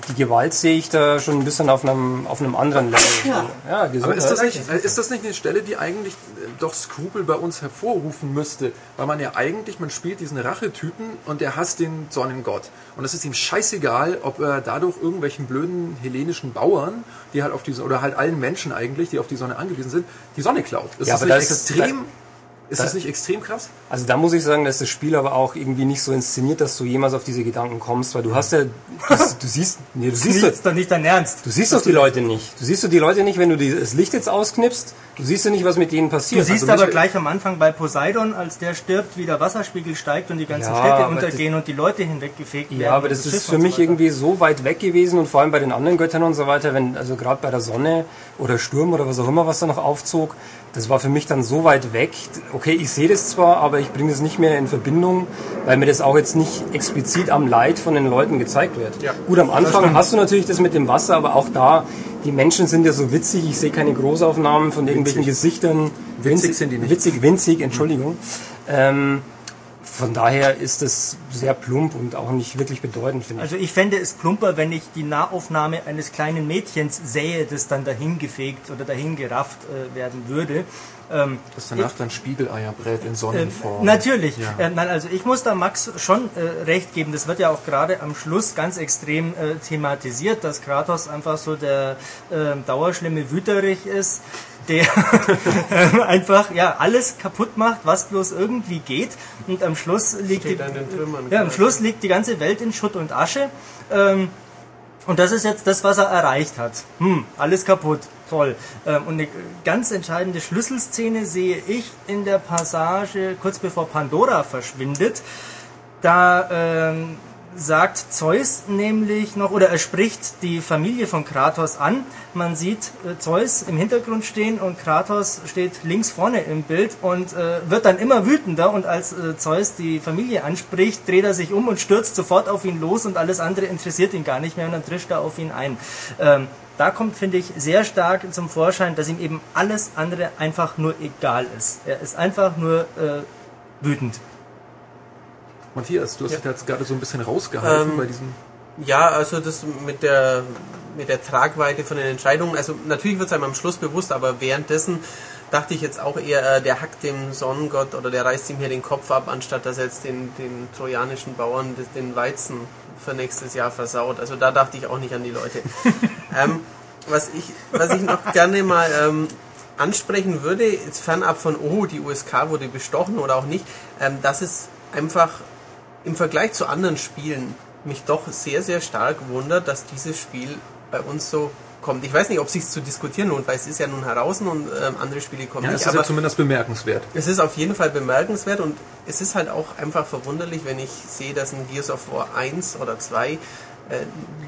die Gewalt sehe ich da schon ein bisschen auf einem, auf einem anderen Level. Ja, ja Aber ist das, nicht, ist das nicht eine Stelle, die eigentlich äh, doch Skrupel bei uns hervorrufen müsste? Weil man ja eigentlich, man spielt diesen Rachetypen und der hasst den Sonnengott. Und es ist ihm scheißegal, ob er dadurch irgendwelchen blöden hellenischen Bauern, die halt auf diese, oder halt allen Menschen eigentlich, die auf die Sonne angewiesen sind, die Sonne klaut. Das ja, ist aber das extrem... Ist, ist das, das nicht extrem krass? Also da muss ich sagen, dass das Spiel aber auch irgendwie nicht so inszeniert, dass du jemals auf diese Gedanken kommst, weil du hast ja, du, du siehst, nee, du siehst doch nicht dein Ernst. Du siehst doch die Leute nicht. Du siehst doch die Leute nicht, wenn du das Licht jetzt ausknipst. Du siehst ja nicht, was mit denen passiert. Du siehst also aber gleich am Anfang bei Poseidon, als der stirbt, wie der Wasserspiegel steigt und die ganzen ja, Städte untergehen und die Leute hinweggefegt werden. Ja, aber das, das ist für mich so irgendwie so weit weg gewesen und vor allem bei den anderen Göttern und so weiter, wenn, also gerade bei der Sonne oder Sturm oder was auch immer, was da noch aufzog, das war für mich dann so weit weg. Okay, ich sehe das zwar, aber ich bringe es nicht mehr in Verbindung, weil mir das auch jetzt nicht explizit am Leid von den Leuten gezeigt wird. Ja. Gut, am Anfang hast du natürlich das mit dem Wasser, aber auch da, die Menschen sind ja so witzig, ich sehe keine Großaufnahmen von irgendwelchen witzig. Gesichtern. Witzig sind die nicht. Witzig, winzig, Entschuldigung. Mhm. Ähm, von daher ist es sehr plump und auch nicht wirklich bedeutend, finde ich. Also ich fände es plumper, wenn ich die Nahaufnahme eines kleinen Mädchens sähe, das dann dahin gefegt oder dahin gerafft äh, werden würde. Ähm, das danach ich, dann Spiegeleier brät in Sonnenform. Äh, natürlich. Ja. Äh, nein, also ich muss da Max schon äh, recht geben. Das wird ja auch gerade am Schluss ganz extrem äh, thematisiert, dass Kratos einfach so der ähm, dauerschlimme Wüterich ist der einfach ja alles kaputt macht, was bloß irgendwie geht. Und am Schluss liegt, die, ja, am Schluss liegt die ganze Welt in Schutt und Asche. Ähm, und das ist jetzt das, was er erreicht hat. Hm, alles kaputt. Toll. Ähm, und eine ganz entscheidende Schlüsselszene sehe ich in der Passage kurz bevor Pandora verschwindet. Da ähm, sagt Zeus nämlich noch, oder er spricht die Familie von Kratos an. Man sieht äh, Zeus im Hintergrund stehen und Kratos steht links vorne im Bild und äh, wird dann immer wütender. Und als äh, Zeus die Familie anspricht, dreht er sich um und stürzt sofort auf ihn los und alles andere interessiert ihn gar nicht mehr und dann trischt er auf ihn ein. Ähm, da kommt, finde ich, sehr stark zum Vorschein, dass ihm eben alles andere einfach nur egal ist. Er ist einfach nur äh, wütend. Matthias, du hast ja. dich jetzt gerade so ein bisschen rausgehalten ähm, bei diesem. Ja, also das mit der mit der Tragweite von den Entscheidungen, also natürlich wird es einem am Schluss bewusst, aber währenddessen dachte ich jetzt auch eher, äh, der hackt dem Sonnengott oder der reißt ihm hier den Kopf ab, anstatt dass er jetzt den, den trojanischen Bauern den Weizen für nächstes Jahr versaut. Also da dachte ich auch nicht an die Leute. ähm, was, ich, was ich noch gerne mal ähm, ansprechen würde, jetzt fernab von, oh, die USK wurde bestochen oder auch nicht, ähm, dass es einfach im Vergleich zu anderen Spielen mich doch sehr, sehr stark wundert, dass dieses Spiel bei uns so kommt. Ich weiß nicht, ob es sich zu diskutieren lohnt, weil es ist ja nun heraus und ähm, andere Spiele kommen ja, nicht. Es ist ja zumindest bemerkenswert. Es ist auf jeden Fall bemerkenswert und es ist halt auch einfach verwunderlich, wenn ich sehe, dass ein Gears of War 1 oder 2 äh,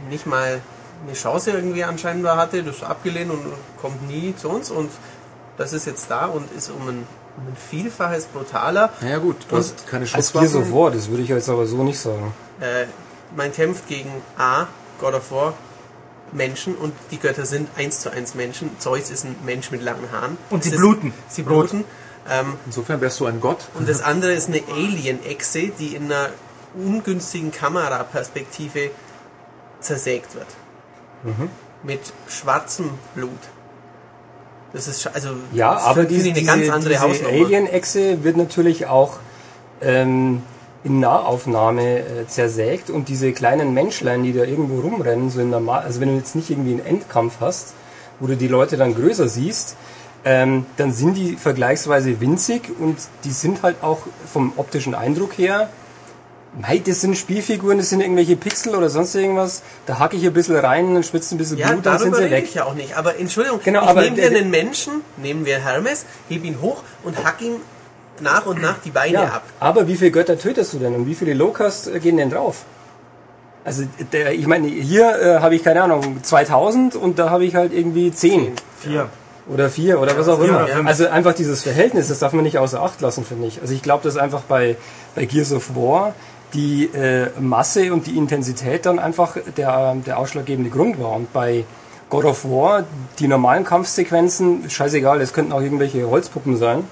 nicht mal eine Chance irgendwie anscheinend hatte, das abgelehnt und kommt nie zu uns und das ist jetzt da und ist um ein ein Vielfaches brutaler. Naja gut, du hast keine Schusswaffen. Als Gears of War, das würde ich jetzt aber so nicht sagen. Äh, man kämpft gegen A, God of War, Menschen und die Götter sind eins zu eins Menschen. Zeus ist ein Mensch mit langen Haaren. Und sie bluten. Sie bluten. Ähm, Insofern wärst du ein Gott. Und das andere ist eine Alien-Echse, die in einer ungünstigen Kameraperspektive zersägt wird. Mhm. Mit schwarzem Blut. Das ist also ja, aber diese, eine ganz andere diese Alien-Echse wird natürlich auch ähm, in Nahaufnahme äh, zersägt und diese kleinen Menschlein, die da irgendwo rumrennen, so in normal, also wenn du jetzt nicht irgendwie einen Endkampf hast, wo du die Leute dann größer siehst, ähm, dann sind die vergleichsweise winzig und die sind halt auch vom optischen Eindruck her Mei, das sind Spielfiguren, das sind irgendwelche Pixel oder sonst irgendwas. Da hacke ich ein bisschen rein und spitze ein bisschen ja, Blut, dann sind sie weg. ich ja auch nicht. Aber Entschuldigung, genau, ich nehme dir einen Menschen, nehmen wir Hermes, heb ihn hoch und hack ihm nach und nach die Beine ja, ab. Aber wie viele Götter tötest du denn und wie viele Lokas äh, gehen denn drauf? Also der, ich meine, hier äh, habe ich keine Ahnung 2000 und da habe ich halt irgendwie 10. 4 oder vier oder ja, was auch immer. Also einfach dieses Verhältnis, das darf man nicht außer Acht lassen, finde ich. Also ich glaube, dass einfach bei, bei Gears of War die äh, Masse und die Intensität dann einfach der, der ausschlaggebende Grund war. Und bei God of War, die normalen Kampfsequenzen, scheißegal, es könnten auch irgendwelche Holzpuppen sein,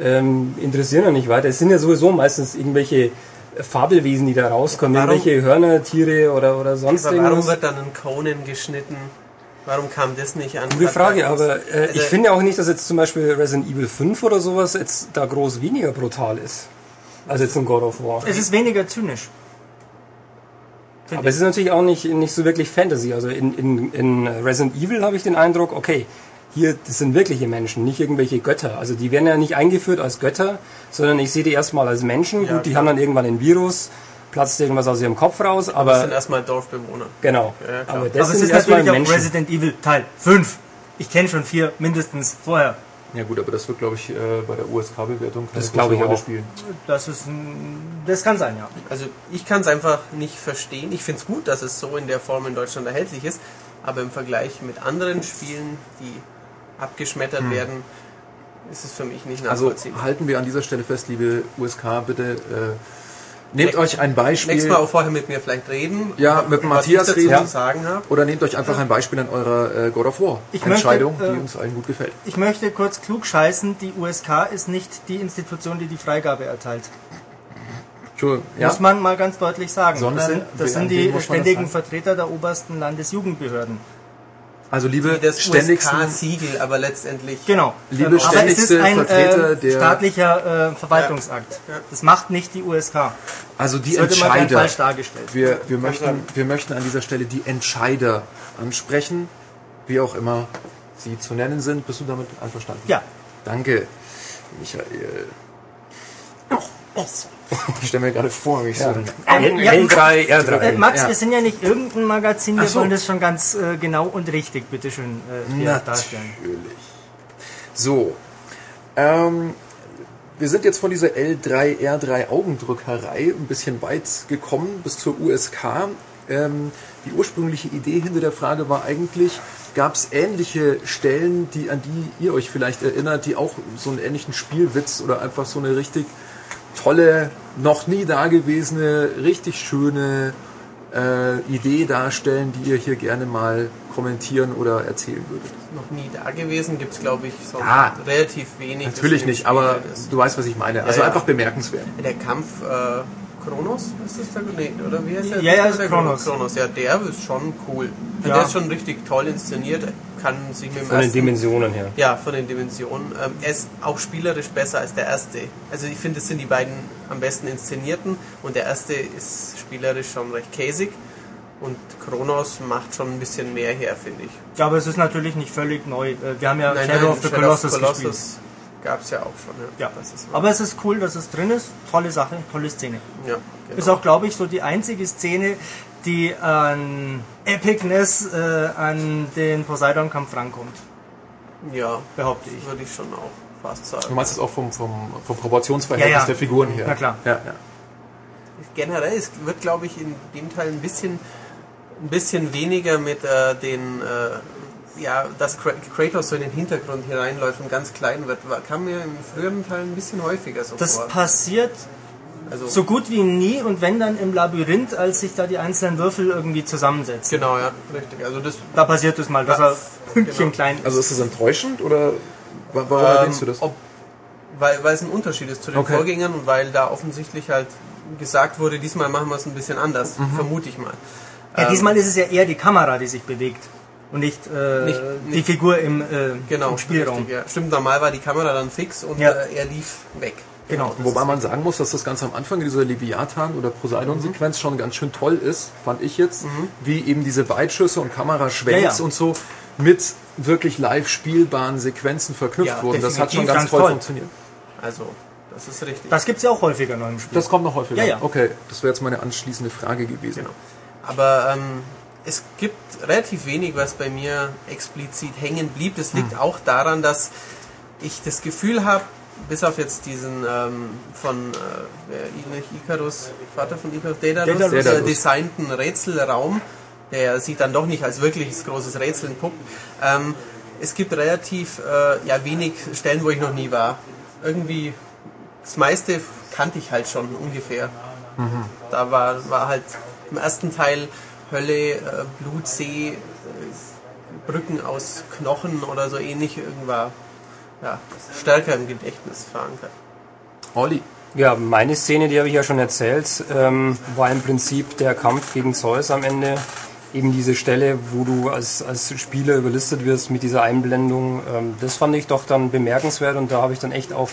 ähm, interessieren ja nicht weiter. Es sind ja sowieso meistens irgendwelche Fabelwesen, die da rauskommen, warum, irgendwelche Hörner, Tiere oder, oder sonst aber irgendwas. Warum wird dann ein Conan geschnitten? Warum kam das nicht an? Gute Frage, aber äh, also ich finde auch nicht, dass jetzt zum Beispiel Resident Evil 5 oder sowas jetzt da groß weniger brutal ist. Als jetzt ein God of War. Es ist weniger zynisch. Aber es ist natürlich auch nicht, nicht so wirklich Fantasy. Also in, in, in Resident Evil habe ich den Eindruck, okay, hier, das sind wirkliche Menschen, nicht irgendwelche Götter. Also die werden ja nicht eingeführt als Götter, sondern ich sehe die erstmal als Menschen. Ja, Gut, die klar. haben dann irgendwann ein Virus, platzt irgendwas aus ihrem Kopf raus, aber... Das sind erstmal Dorfbewohner. Genau. Ja, aber das aber ist natürlich auch Resident Evil Teil 5. Ich kenne schon vier mindestens vorher. Ja gut, aber das wird, glaube ich, äh, bei der USK-Bewertung das glaube ich auch. spielen. Das ist ein, das kann sein, ja. Also ich kann es einfach nicht verstehen. Ich finde es gut, dass es so in der Form in Deutschland erhältlich ist, aber im Vergleich mit anderen Spielen, die abgeschmettert hm. werden, ist es für mich nicht also nachvollziehbar. Also halten wir an dieser Stelle fest, liebe USK, bitte äh, Nehmt euch ein Beispiel. Nächstes Mal auch vorher mit mir vielleicht reden. Ja, mit Matthias reden. Ja. Sagen habe. Oder nehmt euch einfach ein Beispiel an eurer äh, God of War ich Entscheidung, möchte, äh, die uns allen gut gefällt. Ich möchte kurz klug scheißen, die USK ist nicht die Institution, die die Freigabe erteilt. Sure. Ja? Muss man mal ganz deutlich sagen. Sondern, das sind, das sind die ständigen Vertreter der obersten Landesjugendbehörden. Also liebe das ständigsten Siegel, aber letztendlich genau. Liebe aber ständigste es ist ein Vertreter äh, der staatlicher äh, Verwaltungsakt. Ja. Ja. Das macht nicht die USK. Also die das Entscheider. Wir, wir möchten wir möchten an dieser Stelle die Entscheider ansprechen, wie auch immer sie zu nennen sind. Bist du damit einverstanden? Ja. Danke, Michael. Noch besser. Ich stelle mir gerade vor, wie ich ja. so ähm, ja, L3, R3. Äh, Max, ja. wir sind ja nicht irgendein Magazin, wir so. wollen das schon ganz äh, genau und richtig, bitteschön, äh, hier Natürlich. darstellen. So, ähm, wir sind jetzt von dieser L3, R3 Augendrückerei ein bisschen weit gekommen bis zur USK. Ähm, die ursprüngliche Idee hinter der Frage war eigentlich, gab es ähnliche Stellen, die an die ihr euch vielleicht erinnert, die auch so einen ähnlichen Spielwitz oder einfach so eine richtig tolle, noch nie dagewesene, richtig schöne äh, Idee darstellen, die ihr hier gerne mal kommentieren oder erzählen würdet? Noch nie da gewesen, gibt es glaube ich so ja, relativ wenig. Natürlich nicht, aber ist. du weißt, was ich meine. Also ja, einfach bemerkenswert. Der Kampf äh, Kronos ist das da? Nee, oder wie heißt der? Ja, ja, ist Kronos. Kronos. Ja, der ist schon cool. Ja. Der ist schon richtig toll inszeniert. Kann sich mit dem Von ersten, den Dimensionen her. Ja, von den Dimensionen. Ähm, er ist auch spielerisch besser als der erste. Also ich finde, es sind die beiden am besten inszenierten und der erste ist spielerisch schon recht käsig. Und Kronos macht schon ein bisschen mehr her, finde ich. Ja, aber es ist natürlich nicht völlig neu. Äh, wir haben ja nein, Shadow nein, of the Shadow Colossus, Colossus gespielt gab es ja auch schon. Ja, ja. aber es ist cool, dass es drin ist. Tolle Sache, tolle Szene. Ja, genau. Ist auch, glaube ich, so die einzige Szene, die an Epicness äh, an den Poseidon-Kampf rankommt. Ja, behaupte ich. Würde ich schon auch fast sagen. Du meinst es auch vom, vom, vom Proportionsverhältnis ja, ja. der Figuren her? Na klar. Ja, ja. Generell es wird, glaube ich, in dem Teil ein bisschen, ein bisschen weniger mit äh, den äh, ja, dass Kratos so in den Hintergrund hineinläuft und ganz klein wird, kam mir im früheren Teil ein bisschen häufiger so das vor. Das passiert also so gut wie nie und wenn dann im Labyrinth, als sich da die einzelnen Würfel irgendwie zusammensetzen. Genau, ja, richtig. Also das da passiert es mal, dass er Pünktchen genau. klein ist. Also ist das enttäuschend oder warum ähm, erwähnst du das? Ob, weil, weil es ein Unterschied ist zu den okay. Vorgängern und weil da offensichtlich halt gesagt wurde, diesmal machen wir es ein bisschen anders, mhm. vermute ich mal. Ja, ähm, diesmal ist es ja eher die Kamera, die sich bewegt und nicht, äh, nicht, nicht die Figur im, äh, genau, im Spielraum. Richtig, ja. Stimmt, normal war die Kamera dann fix und ja. äh, er lief weg. Genau. Wobei man sagen muss, dass das ganz am Anfang dieser Leviathan- oder Poseidon-Sequenz mhm. schon ganz schön toll ist, fand ich jetzt, mhm. wie eben diese Weitschüsse und Kameraschwenks ja, ja. und so mit wirklich live spielbaren Sequenzen verknüpft ja, wurden. Das hat schon ganz, ganz toll, toll, funktioniert. Also, das ist richtig. Das gibt es ja auch häufiger noch im Spiel. Das kommt noch häufiger. Ja, ja. Okay, das wäre jetzt meine anschließende Frage gewesen. Genau. Aber ähm, es gibt relativ wenig, was bei mir explizit hängen blieb. Das liegt hm. auch daran, dass ich das Gefühl habe, bis auf jetzt diesen ähm, von äh, Icarus, Vater von Icarus, Daedalus, Daedalus. Äh, designten Rätselraum, der sich dann doch nicht als wirkliches großes Rätsel entpuppt. Ähm, es gibt relativ äh, ja, wenig Stellen, wo ich noch nie war. Irgendwie, das meiste kannte ich halt schon ungefähr. Mhm. Da war, war halt im ersten Teil Hölle, äh, Blutsee, äh, Brücken aus Knochen oder so ähnlich irgendwann ja, stärker im Gedächtnis verankert. Olli. Ja, meine Szene, die habe ich ja schon erzählt, ähm, war im Prinzip der Kampf gegen Zeus am Ende. Eben diese Stelle, wo du als, als Spieler überlistet wirst mit dieser Einblendung. Ähm, das fand ich doch dann bemerkenswert und da habe ich dann echt auch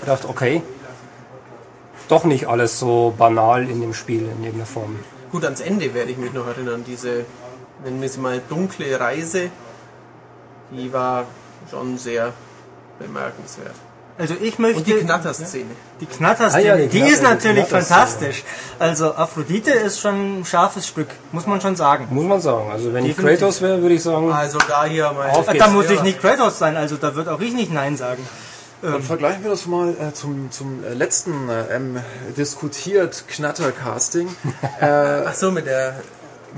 gedacht, okay, doch nicht alles so banal in dem Spiel in irgendeiner Form. Gut, ans Ende werde ich mich noch erinnern. Diese, nennen wir sie mal, dunkle Reise, die war schon sehr bemerkenswert. Also ich möchte. Und die Knatterszene. Die Knatterszene, Ah ja, die die, Knatter- ist natürlich die fantastisch. Also Aphrodite ist schon ein scharfes Stück, muss man schon sagen. Muss man sagen. Also wenn ich Definitiv. Kratos wäre, würde ich sagen, Also da hier mal. Da muss Ja. ich nicht Kratos sein, also da wird auch ich nicht Nein sagen. Dann vergleichen wir das mal äh, zum, zum äh, letzten äh, ähm, diskutiert Knatter-Casting. Ach so, mit der,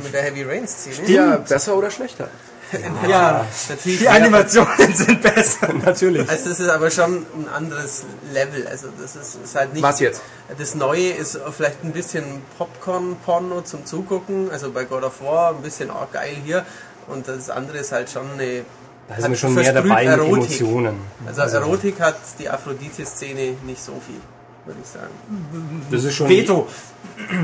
mit der Heavy Rain Szene. ja, besser oder schlechter? Ja, Natürlich die Animationen sind besser. natürlich. Also das ist aber schon ein anderes Level. Also das ist, ist halt nicht. Was jetzt? Das Neue ist vielleicht ein bisschen Popcorn-Porno zum Zugucken. Also bei God of War ein bisschen auch geil hier. Und das andere ist halt schon eine. Da ist hat mir schon mehr versprüht dabei mit Erotik. Emotionen. Also Erotik hat die Aphrodite-Szene nicht so viel, würde ich sagen. Das ist schon Veto.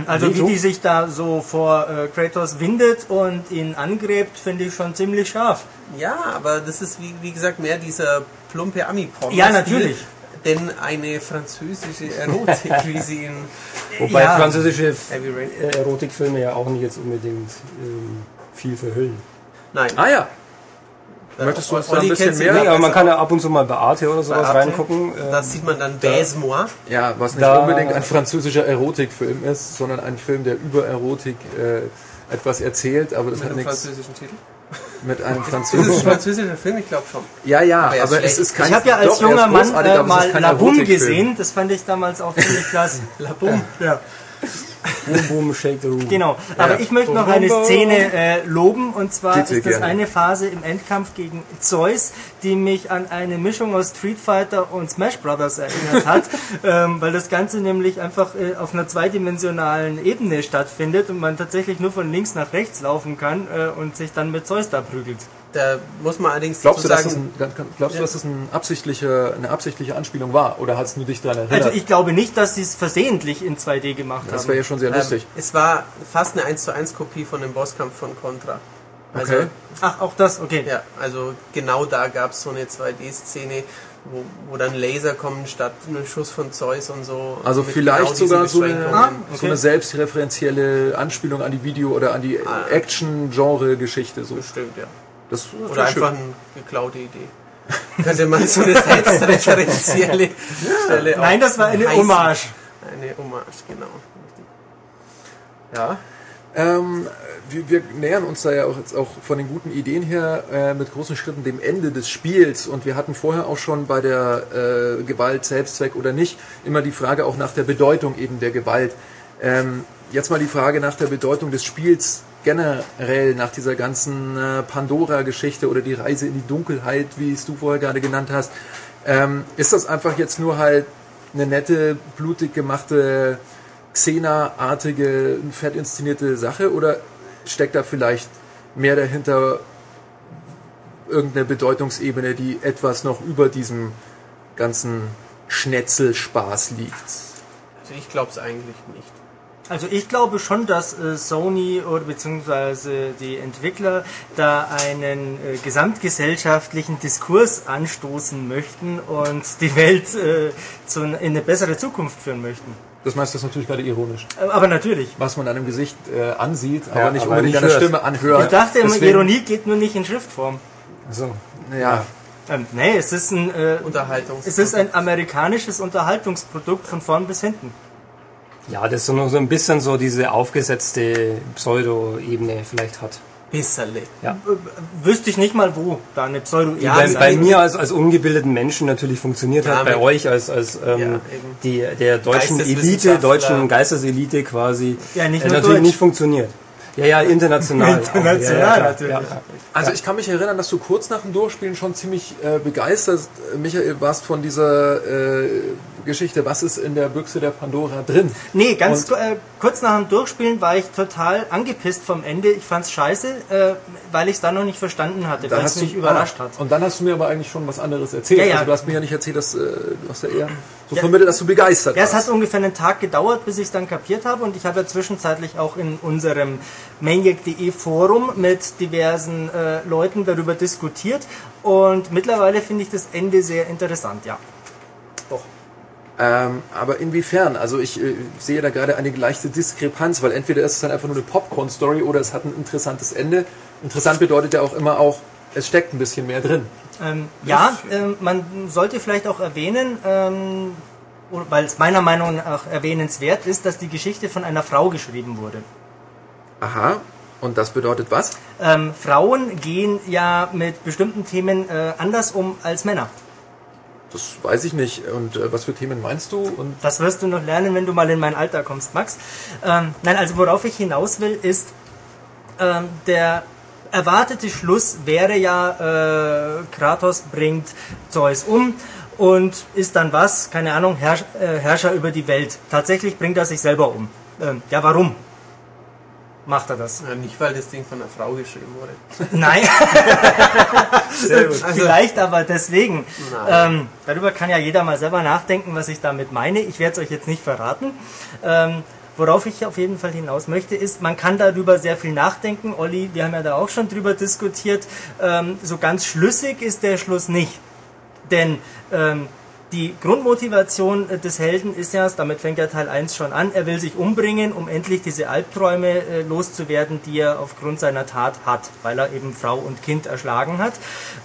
Also Veto? wie die sich da so vor äh, Kratos windet und ihn angräbt, finde ich schon ziemlich scharf. Ja, aber das ist wie, wie gesagt mehr dieser plumpe Ami-Porno. Ja, natürlich. Denn eine französische Erotik, wie sie in Wobei Ja. französische äh, Erotikfilme ja auch nicht jetzt unbedingt ähm, viel verhüllen. Nein. Ah ja. Möchtest du uns da ein bisschen mehr- Nee, aber man kann ja ab und zu mal bei Arte oder sowas Arte. reingucken. äh, Da sieht man dann Baise-moi. Ja, was nicht Da- unbedingt ein französischer Erotikfilm ist, sondern ein Film, der über Erotik äh, etwas erzählt, aber das Mit hat einem nichts französischen Titel. mit einem Ist es ein französischen. französischer Film? Ich glaube schon. Ja, ja, Aber er ist aber es ist kein Ich habe ja als doch, er ist junger Mann äh, ist mal La Boom Erotikfilm. gesehen, das fand ich damals auch ziemlich klasse. La Boom, ja. Boom, boom, shake the room. Genau, aber Ja. ich möchte noch eine. Szene äh, loben und zwar Bitte ist das gerne. eine Phase im Endkampf gegen Zeus, die mich an eine Mischung aus Street Fighter und Smash Brothers erinnert hat, ähm, weil das Ganze nämlich einfach äh, auf einer zweidimensionalen Ebene stattfindet und man tatsächlich nur von links nach rechts laufen kann äh, und sich dann mit Zeus da prügelt. Da muss man allerdings Glaubst du, dazu dass das, sagen, ein, glaubst du, dass das ein absichtliche, eine absichtliche Anspielung war? Oder hat es nur dich daran erinnert? Also ich glaube nicht, dass sie es versehentlich in 2D gemacht das haben. wäre ja schon sehr lustig. ähm, es war fast eine 1 zu 1 Kopie von dem Bosskampf von Contra. Also, Okay. Ach, auch das, okay. Ja, also genau da gab es so eine 2D-Szene, wo, wo dann Laser kommen statt einem Schuss von Zeus und so. Also vielleicht genau sogar so eine. Ah, so okay. eine selbstreferenzielle Anspielung an die Video- oder an die Ah. Action-Genre-Geschichte. So. Bestimmt, ja. Das ist Oder schön. einfach eine geklaute Idee. Könnte man so eine selbstreferenzielle Stelle Nein, das war eine heißen. Hommage. Eine Hommage, genau. Ja, Ähm, wir, wir nähern uns da ja auch jetzt auch von den guten Ideen her äh, mit großen Schritten dem Ende des Spiels und wir hatten vorher auch schon bei der äh, Gewalt Selbstzweck oder nicht immer die Frage auch nach der Bedeutung eben der Gewalt. Ähm, jetzt mal die Frage nach der Bedeutung des Spiels generell nach dieser ganzen äh, Pandora-Geschichte oder die Reise in die Dunkelheit, wie es du vorher gerade genannt hast. Ähm, ist das einfach jetzt nur halt eine nette, blutig gemachte Xena-artige, fett inszenierte Sache oder steckt da vielleicht mehr dahinter irgendeine Bedeutungsebene, die etwas noch über diesem ganzen Schnetzelspaß liegt? also ich glaube es eigentlich nicht. Also ich glaube schon, dass äh, Sony oder beziehungsweise die Entwickler da einen äh, gesamtgesellschaftlichen Diskurs anstoßen möchten und die Welt äh, zu, in eine bessere Zukunft führen möchten. Das meinst du das natürlich gerade ironisch. Aber natürlich. Was man an dem Gesicht äh, ansieht, aber Ja, nicht aber unbedingt an der. Stimme anhört. Ich dachte immer, Deswegen- Ironie geht nur nicht in Schriftform. So. Ja, Ähm, nee, es ist ein äh, Unterhaltungs. es ist ein amerikanisches Unterhaltungsprodukt von vorn bis hinten. Ja, das so noch so ein bisschen so diese aufgesetzte Pseudo-Ebene vielleicht hat. Bisserle. Ja. Wüsste ich nicht mal wo da eine Pseudo Ja, bei, bei mir als, als ungebildeten Menschen natürlich funktioniert Ja, hat, bei euch als, als ähm, Ja, die, der deutschen Elite, deutschen Geisteselite quasi, Ja, nicht äh, natürlich Deutsch. nicht funktioniert. Ja, ja, international. International ja, ja, klar. natürlich. Ja. Also ich kann mich erinnern, dass du kurz nach dem Durchspielen schon ziemlich äh, begeistert, Michael, warst von dieser äh, Geschichte, was ist in der Büchse der Pandora drin? Nee, ganz äh, kurz nach dem Durchspielen war ich total angepisst vom Ende. Ich fand's scheiße, äh, weil ich es dann noch nicht verstanden hatte, weil es mich überrascht ah, hat. Und dann hast du mir aber eigentlich schon was anderes erzählt. Ja, ja. Also du hast mir ja nicht erzählt, dass äh, du hast ja eher so vermittelt, dass du begeistert Ja, es hat ungefähr einen Tag gedauert, bis ich es dann kapiert habe und ich habe ja zwischenzeitlich auch in unserem maniac.de Forum mit diversen äh, Leuten darüber diskutiert und mittlerweile finde ich das Ende sehr interessant, ja. Ähm, aber inwiefern? Also ich äh, sehe da gerade eine leichte Diskrepanz, weil entweder ist es dann einfach nur eine Popcorn-Story oder es hat ein interessantes Ende. Interessant bedeutet ja auch immer auch, es steckt ein bisschen mehr drin. Ähm, ja, ähm, man sollte vielleicht auch erwähnen, ähm, weil es meiner Meinung nach erwähnenswert ist, dass die Geschichte von einer Frau geschrieben wurde. Aha. Und das bedeutet was? Ähm, Frauen gehen ja mit bestimmten Themen äh, anders um als Männer. Das weiß ich nicht. Und äh, was für Themen meinst du? Und Das wirst du noch lernen, wenn du mal in mein Alter kommst, Max. Ähm, nein, also worauf ich hinaus will, ist, ähm, der erwartete Schluss wäre ja, äh, Kratos bringt Zeus um und ist dann was, keine Ahnung, Herrsch, äh, Herrscher über die Welt. Tatsächlich bringt er sich selber um. Ähm, ja, warum? Macht er das? Ja, nicht, weil das Ding von einer Frau geschrieben wurde. Nein. Sehr gut. Vielleicht aber deswegen. Ähm, darüber kann ja jeder mal selber nachdenken, was ich damit meine. Ich werde es euch jetzt nicht verraten. Ähm, worauf ich auf jeden Fall hinaus möchte, ist, man kann darüber sehr viel nachdenken. Olli, wir haben ja da auch schon drüber diskutiert. Ähm, so ganz schlüssig ist der Schluss nicht. Denn ähm, die Grundmotivation äh, des Helden ist ja, damit fängt ja Teil 1 schon an, er will sich umbringen, um endlich diese Albträume äh, loszuwerden, die er aufgrund seiner Tat hat, weil er eben Frau und Kind erschlagen hat.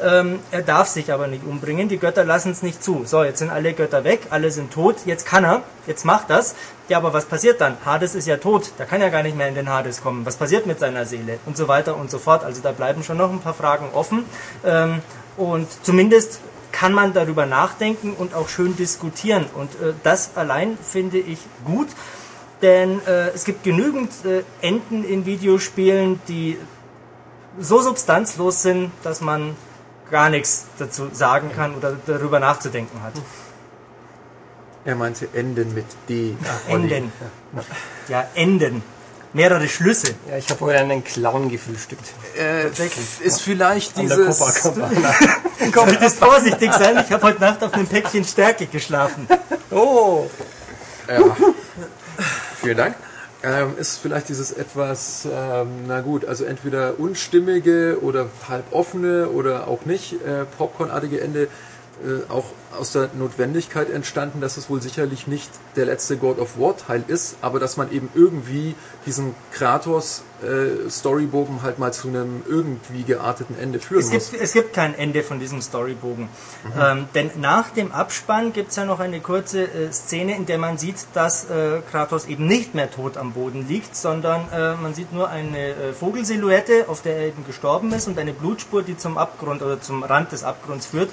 Ähm, er darf sich aber nicht umbringen, die Götter lassen es nicht zu. So, jetzt sind alle Götter weg, alle sind tot, jetzt kann er, jetzt macht das. Ja, aber was passiert dann? Hades ist ja tot, der kann ja gar nicht mehr in den Hades kommen. Was passiert mit seiner Seele? Und so weiter und so fort. Also da bleiben schon noch ein paar Fragen offen. Ähm, und zumindest kann man darüber nachdenken und auch schön diskutieren. Und äh, das allein finde ich gut, denn äh, es gibt genügend äh, Enden in Videospielen, die so substanzlos sind, dass man gar nichts dazu sagen kann oder darüber nachzudenken hat. er meinte Enden mit D. Olli. Enden. Ja, Enden. Mehrere Schlüsse. Ja, ich habe heute einen Clown gefrühstückt. Äh, ist vielleicht An dieses... Copacabana. Solltest vorsichtig sein, ich habe heute Nacht auf einem Päckchen Stärke geschlafen. Oh! Ja. Vielen Dank. Ähm, ist vielleicht dieses etwas, ähm, na gut, also entweder unstimmige oder halb offene oder auch nicht äh, Popcornartige Ende äh, auch aus der Notwendigkeit entstanden, dass es wohl sicherlich nicht der letzte God of War Teil ist, aber dass man eben irgendwie diesen Kratos äh, Storybogen halt mal zu einem irgendwie gearteten Ende führen Es muss. gibt, es gibt kein Ende von diesem Storybogen. Ähm, denn nach dem Abspann gibt es ja noch eine kurze äh, Szene, in der man sieht, dass äh, Kratos eben nicht mehr tot am Boden liegt, sondern äh, man sieht nur eine äh, Vogelsilhouette, auf der er eben gestorben ist und eine Blutspur, die zum Abgrund oder zum Rand des Abgrunds führt.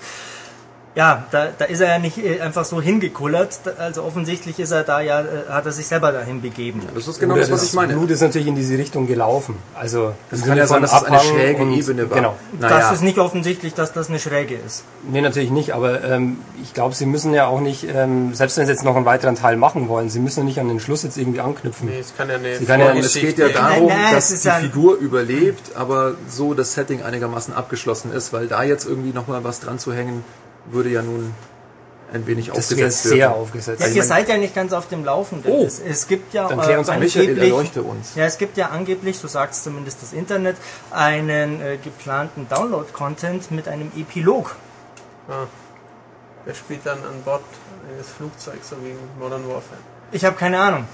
Ja, da, da ist er ja nicht äh, einfach so hingekullert, also offensichtlich ist er da ja, äh, hat er sich selber dahin begeben. Das ist genau das, was ich meine. Blut ist natürlich in diese Richtung gelaufen. Also Das kann ja sein, dass es eine schräge Ebene war. Genau. Naja. Das ist nicht offensichtlich, dass das eine Schräge ist. Nee, natürlich nicht, aber ähm, ich glaube, sie müssen ja auch nicht, ähm, selbst wenn sie jetzt noch einen weiteren Teil machen wollen, sie müssen ja nicht an den Schluss jetzt irgendwie anknüpfen. nee, es kann ja kann ja- es geht ja darum, Nein, nein, dass die ja- Figur überlebt, aber so das Setting einigermaßen abgeschlossen ist, weil da jetzt irgendwie nochmal was dran zu hängen, würde ja nun ein wenig Das wäre aufgesetzt sehr werden. aufgesetzt. Ja, ich ihr seid ja nicht ganz auf dem Laufenden. Oh. Es, es gibt ja Dann klär uns äh, auf. Michael, angeblich, erleuchte uns. ja, es gibt ja angeblich, so sagt es zumindest das Internet, einen äh, geplanten Download-Content mit einem Epilog. Ah. Der spielt dann an Bord eines Flugzeugs, so wie in Modern Warfare. Ich habe keine Ahnung.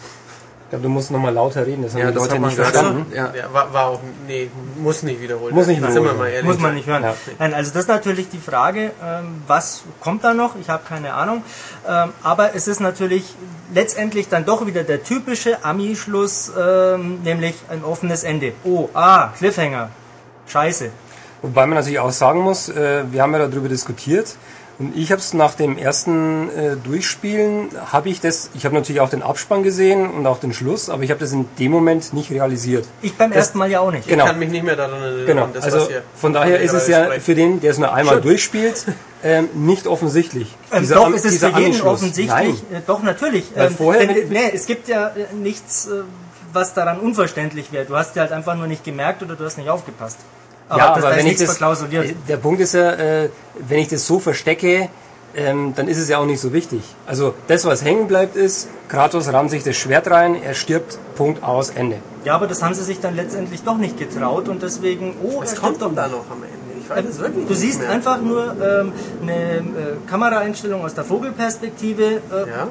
Ich glaube, du musst nochmal lauter reden, das haben Ja, die das Leute hat man verstanden. Ja. Ja, war, war auch, nee, muss nicht wiederholen. Muss nicht Sind wiederholen. wir mal ehrlich. Muss man nicht hören. Ja. Nein, also das ist natürlich die Frage, ähm, was kommt da noch? Ich habe keine Ahnung. Ähm, aber es ist natürlich letztendlich dann doch wieder der typische Ami-Schluss, ähm, nämlich ein offenes Ende. Oh, ah, Cliffhanger. Scheiße. Wobei man natürlich auch sagen muss, äh, wir haben ja darüber diskutiert Und ich habe es nach dem ersten äh, Durchspielen, habe ich das, ich habe natürlich auch den Abspann gesehen und auch den Schluss, aber ich habe das in dem Moment nicht realisiert. Ich beim das, ersten Mal ja auch nicht. Genau. Ich kann mich nicht mehr daran erinnern. Genau. Das, also von daher ist es ja sprechen. für den, der es nur einmal Schön. durchspielt, ähm, nicht offensichtlich. Ähm, dieser, doch, ist es für jeden offensichtlich. Äh, doch, natürlich. Ähm, vorher denn, nee, es gibt ja äh, nichts, äh, was daran unverständlich wäre. Du hast ja halt einfach nur nicht gemerkt oder du hast nicht aufgepasst. Aber ja, das, aber wenn ich das, äh, der Punkt ist ja, äh, wenn ich das so verstecke, ähm, dann ist es ja auch nicht so wichtig. Also das, was hängen bleibt, ist, Kratos rammt sich das Schwert rein, er stirbt, Punkt, aus, Ende. Ja, aber das haben sie sich dann letztendlich doch nicht getraut und deswegen, oh, es kommt doch da noch am Ende. Ich weiß es wirklich du siehst mehr. einfach nur ähm, eine äh, Kameraeinstellung aus der Vogelperspektive. Äh, ja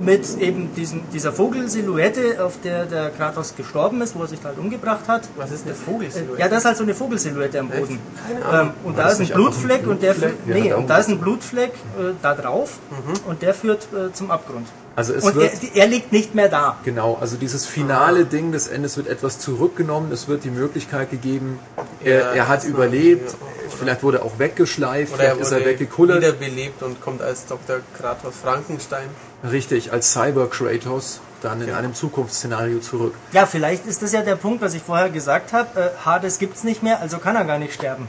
mit eben diesen, dieser Vogelsilhouette, auf der der Kratos gestorben ist, wo er sich halt umgebracht hat. Was ist eine Vogelsilhouette? Ja, das ist halt so eine Vogelsilhouette am Boden. Keine Ahnung. Ähm, und da ist ein Blutfleck und der führt, nee, und da ist ein Blutfleck äh, da drauf mhm. und der führt äh, zum Abgrund. Also es und wird, er, er, liegt nicht mehr da. Genau, also dieses finale ah. Ding des Endes wird etwas zurückgenommen, es wird die Möglichkeit gegeben, er, ja, er hat überlebt, ja. vielleicht wurde er auch weggeschleift, Oder vielleicht er ist er weggekullert. wiederbelebt und kommt als Dr. Kratos Frankenstein. Richtig, als Cyber Kratos dann in ja. einem Zukunftsszenario zurück. Ja, vielleicht ist das ja der Punkt, was ich vorher gesagt habe. Äh, Hades gibt's nicht mehr, also kann er gar nicht sterben.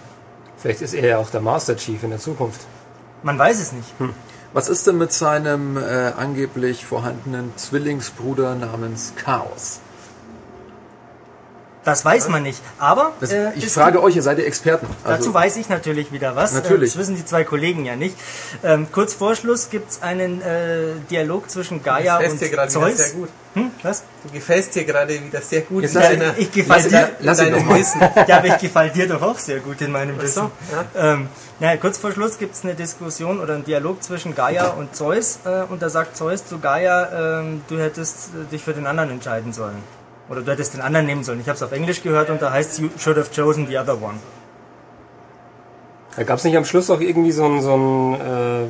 Vielleicht ist er ja auch der Master Chief in der Zukunft. Man weiß es nicht. Hm. Was ist denn mit seinem äh, angeblich vorhandenen Zwillingsbruder namens Chaos? Das weiß man nicht. Aber das, äh, ich frage euch, ihr seid ihr Experten. Also dazu weiß ich natürlich wieder was. Natürlich. das wissen die zwei Kollegen ja nicht. Ähm, kurz vor Schluss gibt es einen äh, Dialog zwischen Gaia und Zeus. Sehr gut. Hm? Was? Du gefällst dir gerade wieder sehr gut. Jetzt in deiner, ich gefall dir, lass in deinem Wissen. ja, aber ich gefall dir doch auch sehr gut in meinem Wissen. So, ja. Ähm, ja, kurz vor Schluss gibt es eine Diskussion oder einen Dialog zwischen Gaia und Zeus äh, und da sagt Zeus zu Gaia, ähm, du hättest äh, dich für den anderen entscheiden sollen. Oder du hättest den anderen nehmen sollen. Ich habe es auf Englisch gehört und da heißt es, you should have chosen the other one. Da gab es nicht am Schluss auch irgendwie so ein, so ein äh,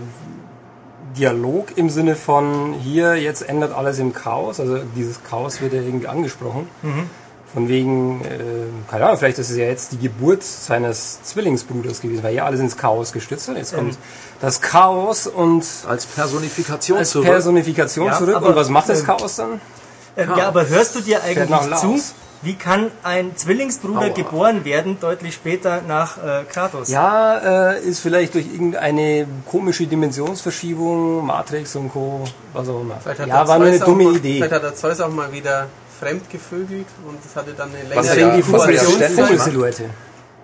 Dialog im Sinne von hier, jetzt ändert alles im Chaos. Also dieses Chaos wird ja irgendwie angesprochen. Mhm. Von wegen, äh, keine Ahnung, vielleicht ist es ja jetzt die Geburt seines Zwillingsbruders gewesen, weil ja alles ins Chaos gestürzt hat. Jetzt kommt ähm, das Chaos und als Personifikation als zurück. Personifikation ja, zurück. Und was macht das Chaos dann? Ähm, ja, aber hörst du dir eigentlich zu? Wie kann ein Zwillingsbruder Aua. geboren werden, deutlich später nach äh, Kratos? Ja, äh, ist vielleicht durch irgendeine komische Dimensionsverschiebung, Matrix und Co., was auch immer. Ja, war nur eine dumme mal, Idee. Vielleicht hat der Zeus auch mal wieder fremd gevögelt und das hatte dann eine längere... Was denn die Vogelsilhouette?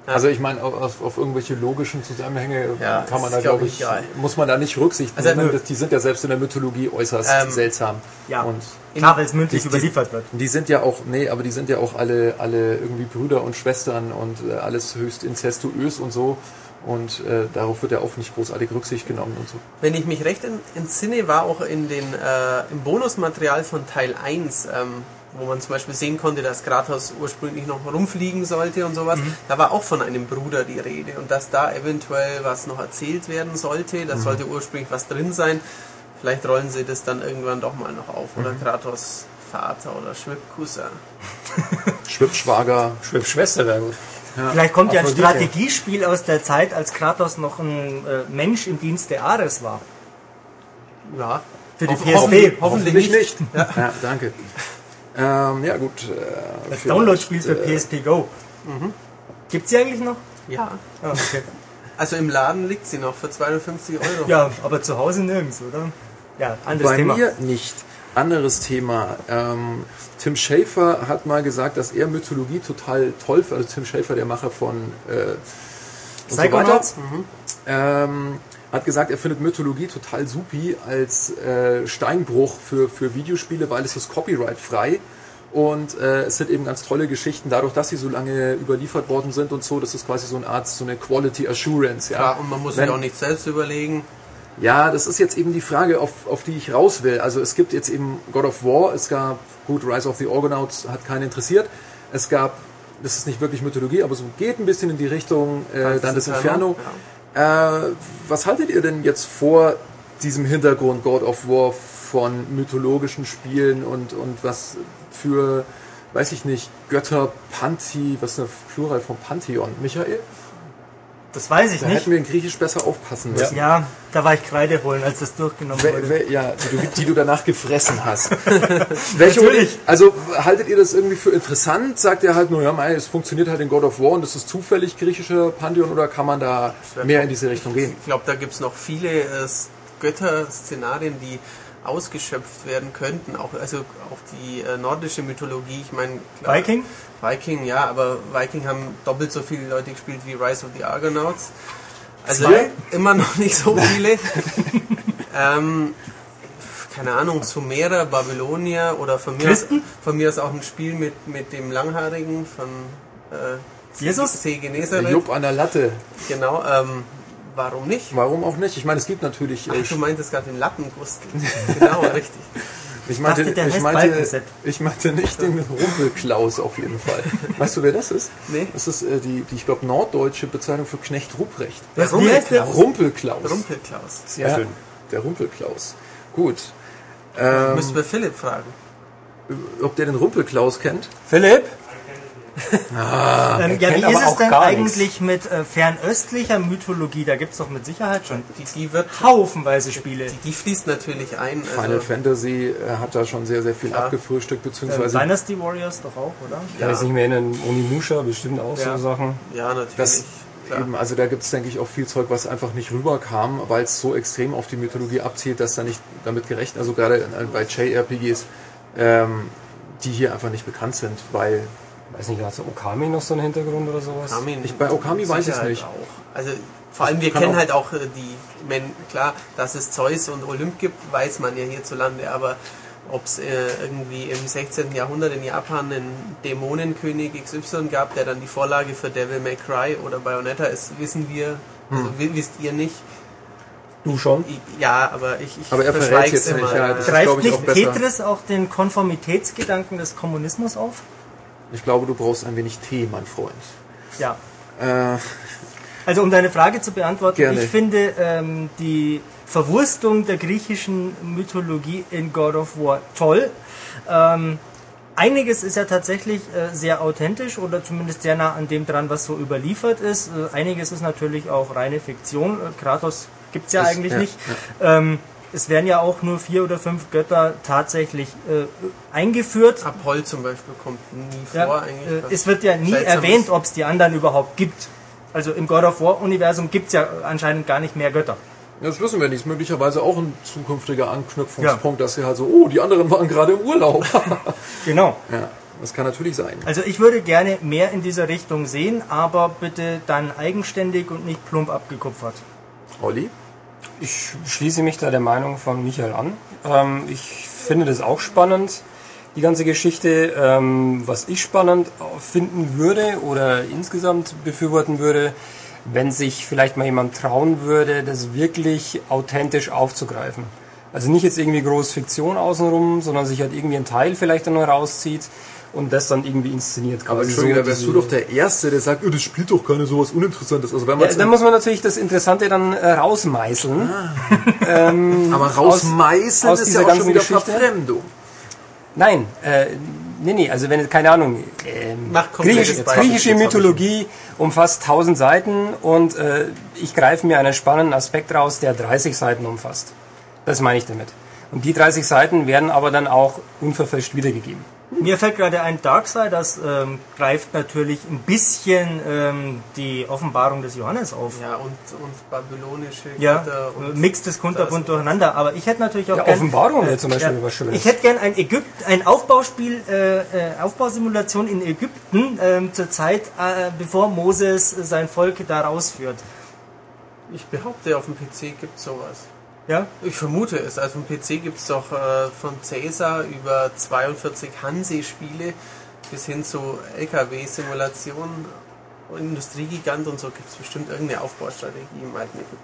Also ich meine, auf, auf, irgendwelche logischen Zusammenhänge ja, kann man da, glaube ich, egal. muss man da nicht Rücksicht also, nehmen. Die sind ja selbst in der Mythologie äußerst ähm, seltsam. Ja, und klar, weil es mündlich die, überliefert wird. Die sind ja auch, nee, aber die sind ja auch alle, alle irgendwie Brüder und Schwestern und äh, alles höchst incestuös und so. Und äh, darauf wird ja auch nicht großartig Rücksicht genommen und so. Wenn ich mich recht entsinne, war auch in den, äh, im Bonusmaterial von Teil 1 ähm, wo man zum Beispiel sehen konnte, dass Kratos ursprünglich noch rumfliegen sollte und sowas. Mhm. Da war auch von einem Bruder die Rede und dass da eventuell was noch erzählt werden sollte. Da mhm. sollte ursprünglich was drin sein. Vielleicht rollen sie das dann irgendwann doch mal noch auf. Oder mhm. Kratos Vater oder Schwibkusser. Schwibschwager. Schwibschwester wäre gut. Ja. Vielleicht kommt ja ein Strategiespiel aus der Zeit, als Kratos noch ein äh, Mensch im Dienst der Ares war. Ja. Für die Ho PSP. Hoffentlich, hoffentlich nicht. Ja. ja, danke. Ähm, ja, gut. Äh, das Download-Spiel für äh, PSP Go. Mhm. Gibt sie eigentlich noch? Ja. Oh, okay. Also im Laden liegt sie noch für 250 Euro. Ja, aber zu Hause nirgends, oder? Ja, anderes Bei Thema. Bei mir nicht. Anderes Thema. Ähm, Tim Schafer hat mal gesagt, dass er Mythologie total toll findet. Also Tim Schafer, der Macher von äh, Psychonauts. So mhm. ähm, hat gesagt, er findet Mythologie total supi als äh, Steinbruch für, für Videospiele, weil es ist copyright-frei. Und äh, es sind eben ganz tolle Geschichten, dadurch, dass sie so lange überliefert worden sind und so, das ist quasi so eine Art, so eine Quality Assurance. Ja. Klar, und man muss Wenn, sich auch nicht selbst überlegen. Ja, das ist jetzt eben die Frage, auf, auf die ich raus will. Also es gibt jetzt eben God of War, es gab, gut, Rise of the Argonauts hat keinen interessiert. Es gab, das ist nicht wirklich Mythologie, aber so geht ein bisschen in die Richtung äh, dann das Inferno. Ja. Äh, was haltet ihr denn jetzt vor diesem Hintergrund God of War von mythologischen Spielen und, und was für, weiß ich nicht, Götter, Panthi, was ist der Plural von Pantheon? Michael? Das weiß ich Da nicht. hätten wir in Griechisch besser aufpassen müssen. Ja, da war ich Kreide holen, als das durchgenommen wurde. wel- ja, die du, die du danach gefressen hast. Welche, Natürlich. Also haltet ihr das irgendwie für interessant? Sagt ihr halt nur, ja, mei, es funktioniert halt in God of War und es ist zufällig griechischer Pantheon oder kann man da mehr in diese Richtung gehen? Ich glaube, da gibt es noch viele äh, Götter-Szenarien, die ausgeschöpft werden könnten. Auch, also auch die äh, nordische Mythologie. Ich meine, Viking? Viking, ja, aber Viking haben doppelt so viele Leute gespielt wie Rise of the Argonauts. Also Zwei? immer noch nicht so viele. ähm, keine Ahnung, Sumerer, Babylonier oder von mir, aus, von mir aus auch ein Spiel mit, mit dem Langhaarigen von äh, Jesus? Der Genezareth. Jupp an der Latte. Genau, ähm, warum nicht? Warum auch nicht? Ich meine, es gibt natürlich. Äh, Ach, du meintest gerade den Lattengustel. genau, richtig. Ich, meinte, ich, meinte, ich meinte nicht den Rumpelklaus auf jeden Fall. Weißt du, wer das ist? Nee. Das ist äh, die, die, ich glaube, norddeutsche Bezeichnung für Knecht Ruprecht. Was, wie heißt der? Rumpelklaus. Rumpelklaus. Sehr Ja, schön. Der Rumpelklaus. Gut. Ähm, Müssen wir Philipp fragen. ob der den Rumpelklaus kennt? Philipp? Ähm, ja, wie ist es denn eigentlich mit äh, fernöstlicher Mythologie? Da gibt es doch mit Sicherheit schon Die, die wird, haufenweise Spiele. die fließt natürlich ein. Final Also, Fantasy äh, hat da schon sehr, sehr viel Ja. abgefrühstückt, Äh, beziehungsweise Dynasty Warriors doch auch, oder? Ich kann jetzt nicht mehr erinnern, Onimusha bestimmt auch Ja. so Sachen. ja, natürlich. das eben, also da gibt es, denke ich, auch viel Zeug, was einfach nicht rüberkam, weil es so extrem auf die Mythologie abzielt, dass da nicht damit gerechnet, also gerade äh, bei JRPGs, ähm, die hier einfach nicht bekannt sind, weil Weiß nicht, hat so Okami noch so einen Hintergrund oder sowas? Okami Ich- bei Okami weiß ich's Sicherheit nicht. Auch. Also vor allem, wir kennen auch- halt auch äh, die, men, klar, dass es Zeus und Olymp gibt, weiß man ja hierzulande, aber ob es äh, irgendwie im 16. Jahrhundert in Japan einen Dämonenkönig XY gab, der dann die Vorlage für Devil May Cry oder Bayonetta ist, wissen wir, also Hm. wi- wisst ihr nicht. Du schon? Ich, ja, aber ich, ich Aber er verrät jetzt nicht, ja, das- Greift glaub ich, nicht auch besser. Tetris auch den Konformitätsgedanken des Kommunismus auf? Ich glaube, du brauchst ein wenig Tee, mein Freund. Ja. Äh, Also um deine Frage zu beantworten, Gerne. ich finde ähm, die Verwurstung der griechischen Mythologie in God of War toll. Ähm, einiges ist ja tatsächlich äh, sehr authentisch oder zumindest sehr nah an dem dran, was so überliefert ist. Äh, einiges ist natürlich auch reine Fiktion. Äh, Kratos gibt's ja Das- eigentlich ja, nicht. Ähm, es werden ja auch nur vier oder fünf Götter tatsächlich äh, eingeführt. Apoll zum Beispiel kommt nie Ja, vor eigentlich. äh, es wird ja nie erwähnt, ob es die anderen überhaupt gibt. Also im God of War Universum gibt es ja anscheinend gar nicht mehr Götter. das wissen wir nicht. Ist möglicherweise auch ein zukünftiger Anknüpfungspunkt, dass sie halt so, oh, die anderen waren gerade im Urlaub. Genau. ja, das kann natürlich sein. Also ich würde gerne mehr in dieser Richtung sehen, aber bitte dann eigenständig und nicht plump abgekupfert. Olli? Ich schließe mich da der Meinung von Michael an. Ähm, ich finde das auch spannend, die ganze Geschichte. Ähm, was ich spannend finden würde oder insgesamt befürworten würde, wenn sich vielleicht mal jemand trauen würde, das wirklich authentisch aufzugreifen. Also nicht jetzt irgendwie groß Fiktion außenrum, sondern sich halt irgendwie ein Teil vielleicht dann noch rauszieht und das dann irgendwie inszeniert. Aber Entschuldigung, so da wärst du doch der Erste, der sagt, oh, das spielt doch keine sowas Uninteressantes. Also wenn man Ja, dann muss man natürlich das Interessante dann äh, rausmeißeln. aber rausmeißeln aus ist dieser ja auch schon wieder Geschichte? Verfremdung. Nein, äh, nee, nee, also wenn, keine Ahnung, ähm, griechische, Beispiel. griechische Mythologie umfasst 1000 Seiten und äh, ich greife mir einen spannenden Aspekt raus, der 30 Seiten umfasst. Das meine ich damit. Und die 30 Seiten werden aber dann auch unverfälscht wiedergegeben. Mir fällt gerade ein, Darksiders ähm, greift natürlich ein bisschen ähm, die Offenbarung des Johannes auf. Ja, und, und babylonische Ja, Götter und mixt es kunterbunt durcheinander. Aber ich hätte natürlich auch Ja, gern, Offenbarung wäre zum Beispiel ja, was Schönes. Ich hätte gern ein Ägypt, ein Aufbauspiel, äh, äh, Aufbausimulation in Ägypten ähm, zur Zeit, äh, bevor Moses sein Volk da rausführt. Ich behaupte, auf dem PC gibt es sowas. Ja, Ich vermute es. Also dem PC gibt es doch äh, von Caesar über 42 Hanse-Spiele bis hin zu LKW-Simulationen, Industriegigant und so gibt es bestimmt irgendeine Aufbaustrategie im alten Ägypten.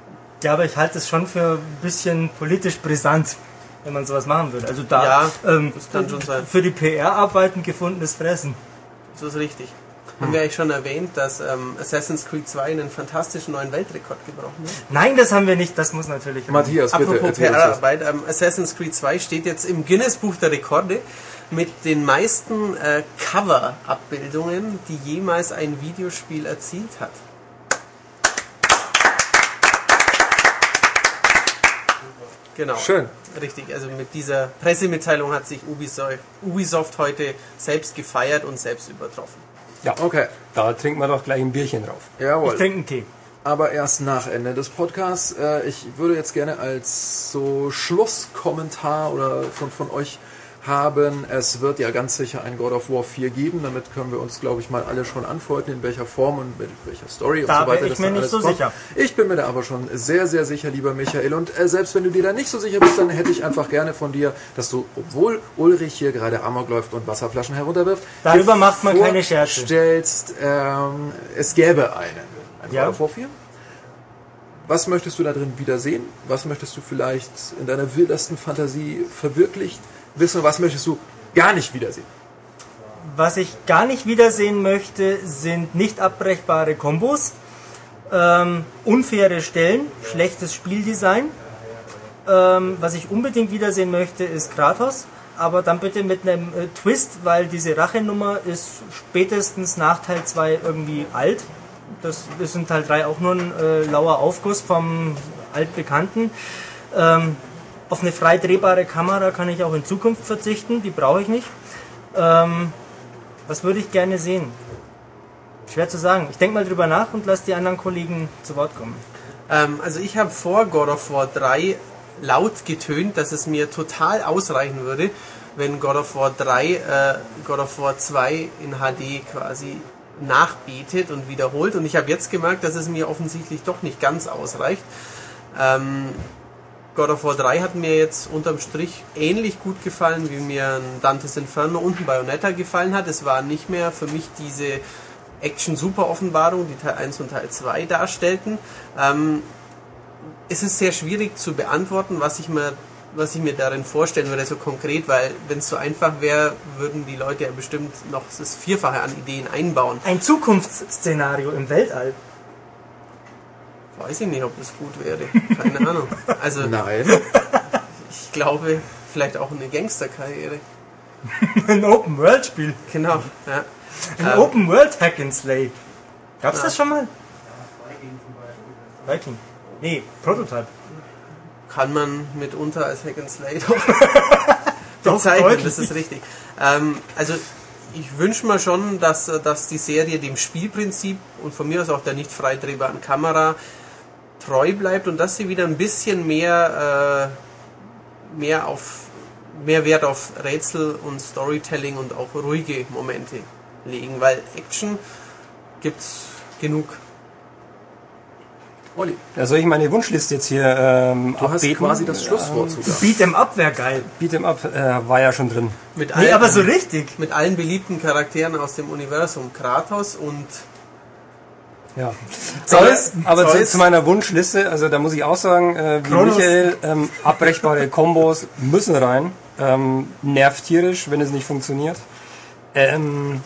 ja, aber ich halte es schon für ein bisschen politisch brisant, wenn man sowas machen würde. Also da Ja, ähm, für die PR-Arbeiten gefundenes Fressen. Das ist richtig. Haben wir eigentlich schon erwähnt, dass ähm, Assassin's Creed 2 einen fantastischen neuen Weltrekord gebrochen hat? Nein, das haben wir nicht. Das muss natürlich. Matthias, bitte. Apropos PR-Arbeit. Ähm, Assassin's Creed 2 steht jetzt im Guinness-Buch der Rekorde mit den meisten äh, Cover-Abbildungen, die jemals ein Videospiel erzielt hat. Genau. Schön. Richtig, also mit dieser Pressemitteilung hat sich Ubisoft heute selbst gefeiert und selbst übertroffen. Ja, Okay. da trinken wir doch gleich ein Bierchen drauf. Jawohl. Ich trinke einen Tee. aber erst nach Ende des Podcasts. Äh, ich würde jetzt gerne als so Schlusskommentar oder von, von euch haben, es wird ja ganz sicher ein God of War 4 geben. Damit können wir uns, glaube ich, mal alle schon antworten, in welcher Form und mit welcher Story Da und so weiter. bin ich das mir nicht so kommt. sicher. Ich bin mir da aber schon sehr, sehr sicher, lieber Michael. Und äh, selbst wenn du dir da nicht so sicher bist, dann hätte ich einfach gerne von dir, dass du, obwohl Ulrich hier gerade Amok läuft und Wasserflaschen herunterwirft, Darüber macht man keine Scherze. vorstellst, ähm, es gäbe einen. Ein Ja. God of War 4? Was möchtest du da drin wiedersehen? Was möchtest du vielleicht in deiner wildesten Fantasie verwirklicht wissen? Was möchtest du gar nicht wiedersehen? Was ich gar nicht wiedersehen möchte, sind nicht abbrechbare Kombos, ähm, unfaire Stellen, schlechtes Spieldesign. Ähm, was ich unbedingt wiedersehen möchte, ist Kratos. Aber dann bitte mit einem äh, Twist, weil diese Rachenummer ist spätestens nach Teil 2 irgendwie alt. Das ist in Teil 3 auch nur ein äh, lauer Aufguss vom altbekannten. Ähm, auf eine frei drehbare Kamera kann ich auch in Zukunft verzichten, die brauche ich nicht. Ähm, was würde ich gerne sehen? Schwer zu sagen. Ich denke mal drüber nach und lasse die anderen Kollegen zu Wort kommen. Ähm, also ich habe vor God of War 3 laut getönt, dass es mir total ausreichen würde, wenn God of War 3 äh, God of War 2 in HD quasi nachbetet und wiederholt. Und ich habe jetzt gemerkt, dass es mir offensichtlich doch nicht ganz ausreicht. Ähm, God of War 3 hat mir jetzt unterm Strich ähnlich gut gefallen, wie mir ein Dantes Inferno und ein Bayonetta gefallen hat. Es war nicht mehr für mich diese Action-Super-Offenbarung, die Teil 1 und Teil 2 darstellten. Ähm, es ist sehr schwierig zu beantworten, was ich mir, was ich mir darin vorstellen würde, so konkret, weil wenn es so einfach wäre, würden die Leute ja bestimmt noch das Vierfache an Ideen einbauen. Ein Zukunftsszenario im Weltall. Weiß ich nicht, ob das gut wäre. Keine Ahnung. Also Nein. ich glaube, vielleicht auch eine Gangsterkarriere. Ein Open-World-Spiel. Genau. Ja. Ein Ähm, Open-World Hack and Slay. Gab's Ja. das schon mal? Viking. Nee, Prototype. kann man mitunter als Hack and Slay doch Doch, bezeichnen, deutlich. das ist richtig. Ähm, also ich wünsche mir schon, dass, äh, dass die Serie dem Spielprinzip und von mir aus auch der nicht frei drehbaren Kamera treu bleibt und dass sie wieder ein bisschen mehr, äh, mehr auf mehr Wert auf Rätsel und Storytelling und auch ruhige Momente legen, weil Action gibt's genug. Olli, Ja, soll ich meine Wunschliste jetzt hier ähm, du hast abbeten? quasi das Schlusswort sogar. Beat'em Up wäre geil. Beat'em Up äh, war ja schon drin. Mit Nee, allen- aber so richtig. mit allen beliebten Charakteren aus dem Universum Kratos und Ja. Zeus, aber zu, Zeus. zu meiner Wunschliste, also da muss ich auch sagen, äh, wie Kronos. Michael, ähm, abbrechbare Kombos müssen rein. Ähm, nervt tierisch, wenn es nicht funktioniert. Ähm,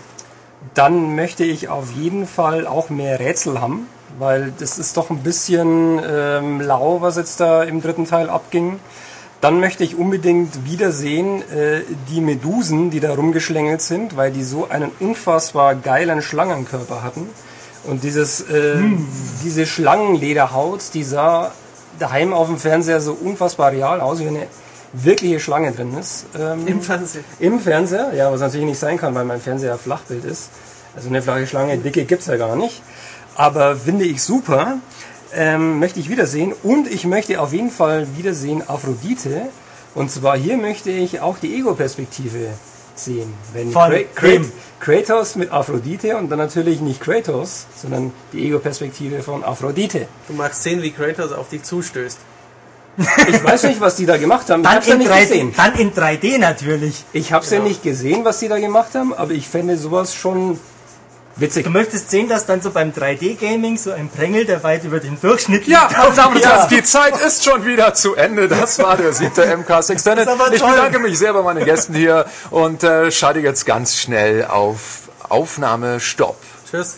dann möchte ich auf jeden Fall auch mehr Rätsel haben, weil das ist doch ein bisschen ähm, lau, was jetzt da im dritten Teil abging. Dann möchte ich unbedingt wiedersehen äh, die Medusen, die da rumgeschlängelt sind, weil die so einen unfassbar geilen Schlangenkörper hatten. Und dieses, äh, diese Schlangenlederhaut, die sah daheim auf dem Fernseher so unfassbar real aus, wie eine wirkliche Schlange drin ist. Ähm, im Fernsehen. Im Fernseher, ja, was natürlich nicht sein kann, weil mein Fernseher Flachbild ist. Also eine flache Schlange, dicke gibt's ja gar nicht. Aber finde ich super. Ähm, möchte ich wiedersehen. Und ich möchte auf jeden Fall wiedersehen Aphrodite. Und zwar hier möchte ich auch die Ego-Perspektive sehen. Wenn Von wem? Kratos mit Aphrodite und dann natürlich nicht Kratos, sondern die Ego-Perspektive von Aphrodite. Du magst sehen, wie Kratos auf dich zustößt. Ich weiß nicht, was die da gemacht haben. Ich Dann hab's ja in, nicht 3D, gesehen. dann in 3D natürlich. Ich habe es ja nicht gesehen, was die da gemacht haben, aber ich fände sowas schon witzig. Du möchtest sehen, dass dann so beim 3D-Gaming so ein Prängel, der weit über den Durchschnitt Ja, liegt, meine Damen und Ja. Herren, die Zeit ist schon wieder zu Ende. Das war der siebte MCAS Extended. Ich bedanke mich sehr bei meinen Gästen hier und äh, schalte jetzt ganz schnell auf Aufnahme Stopp. Tschüss.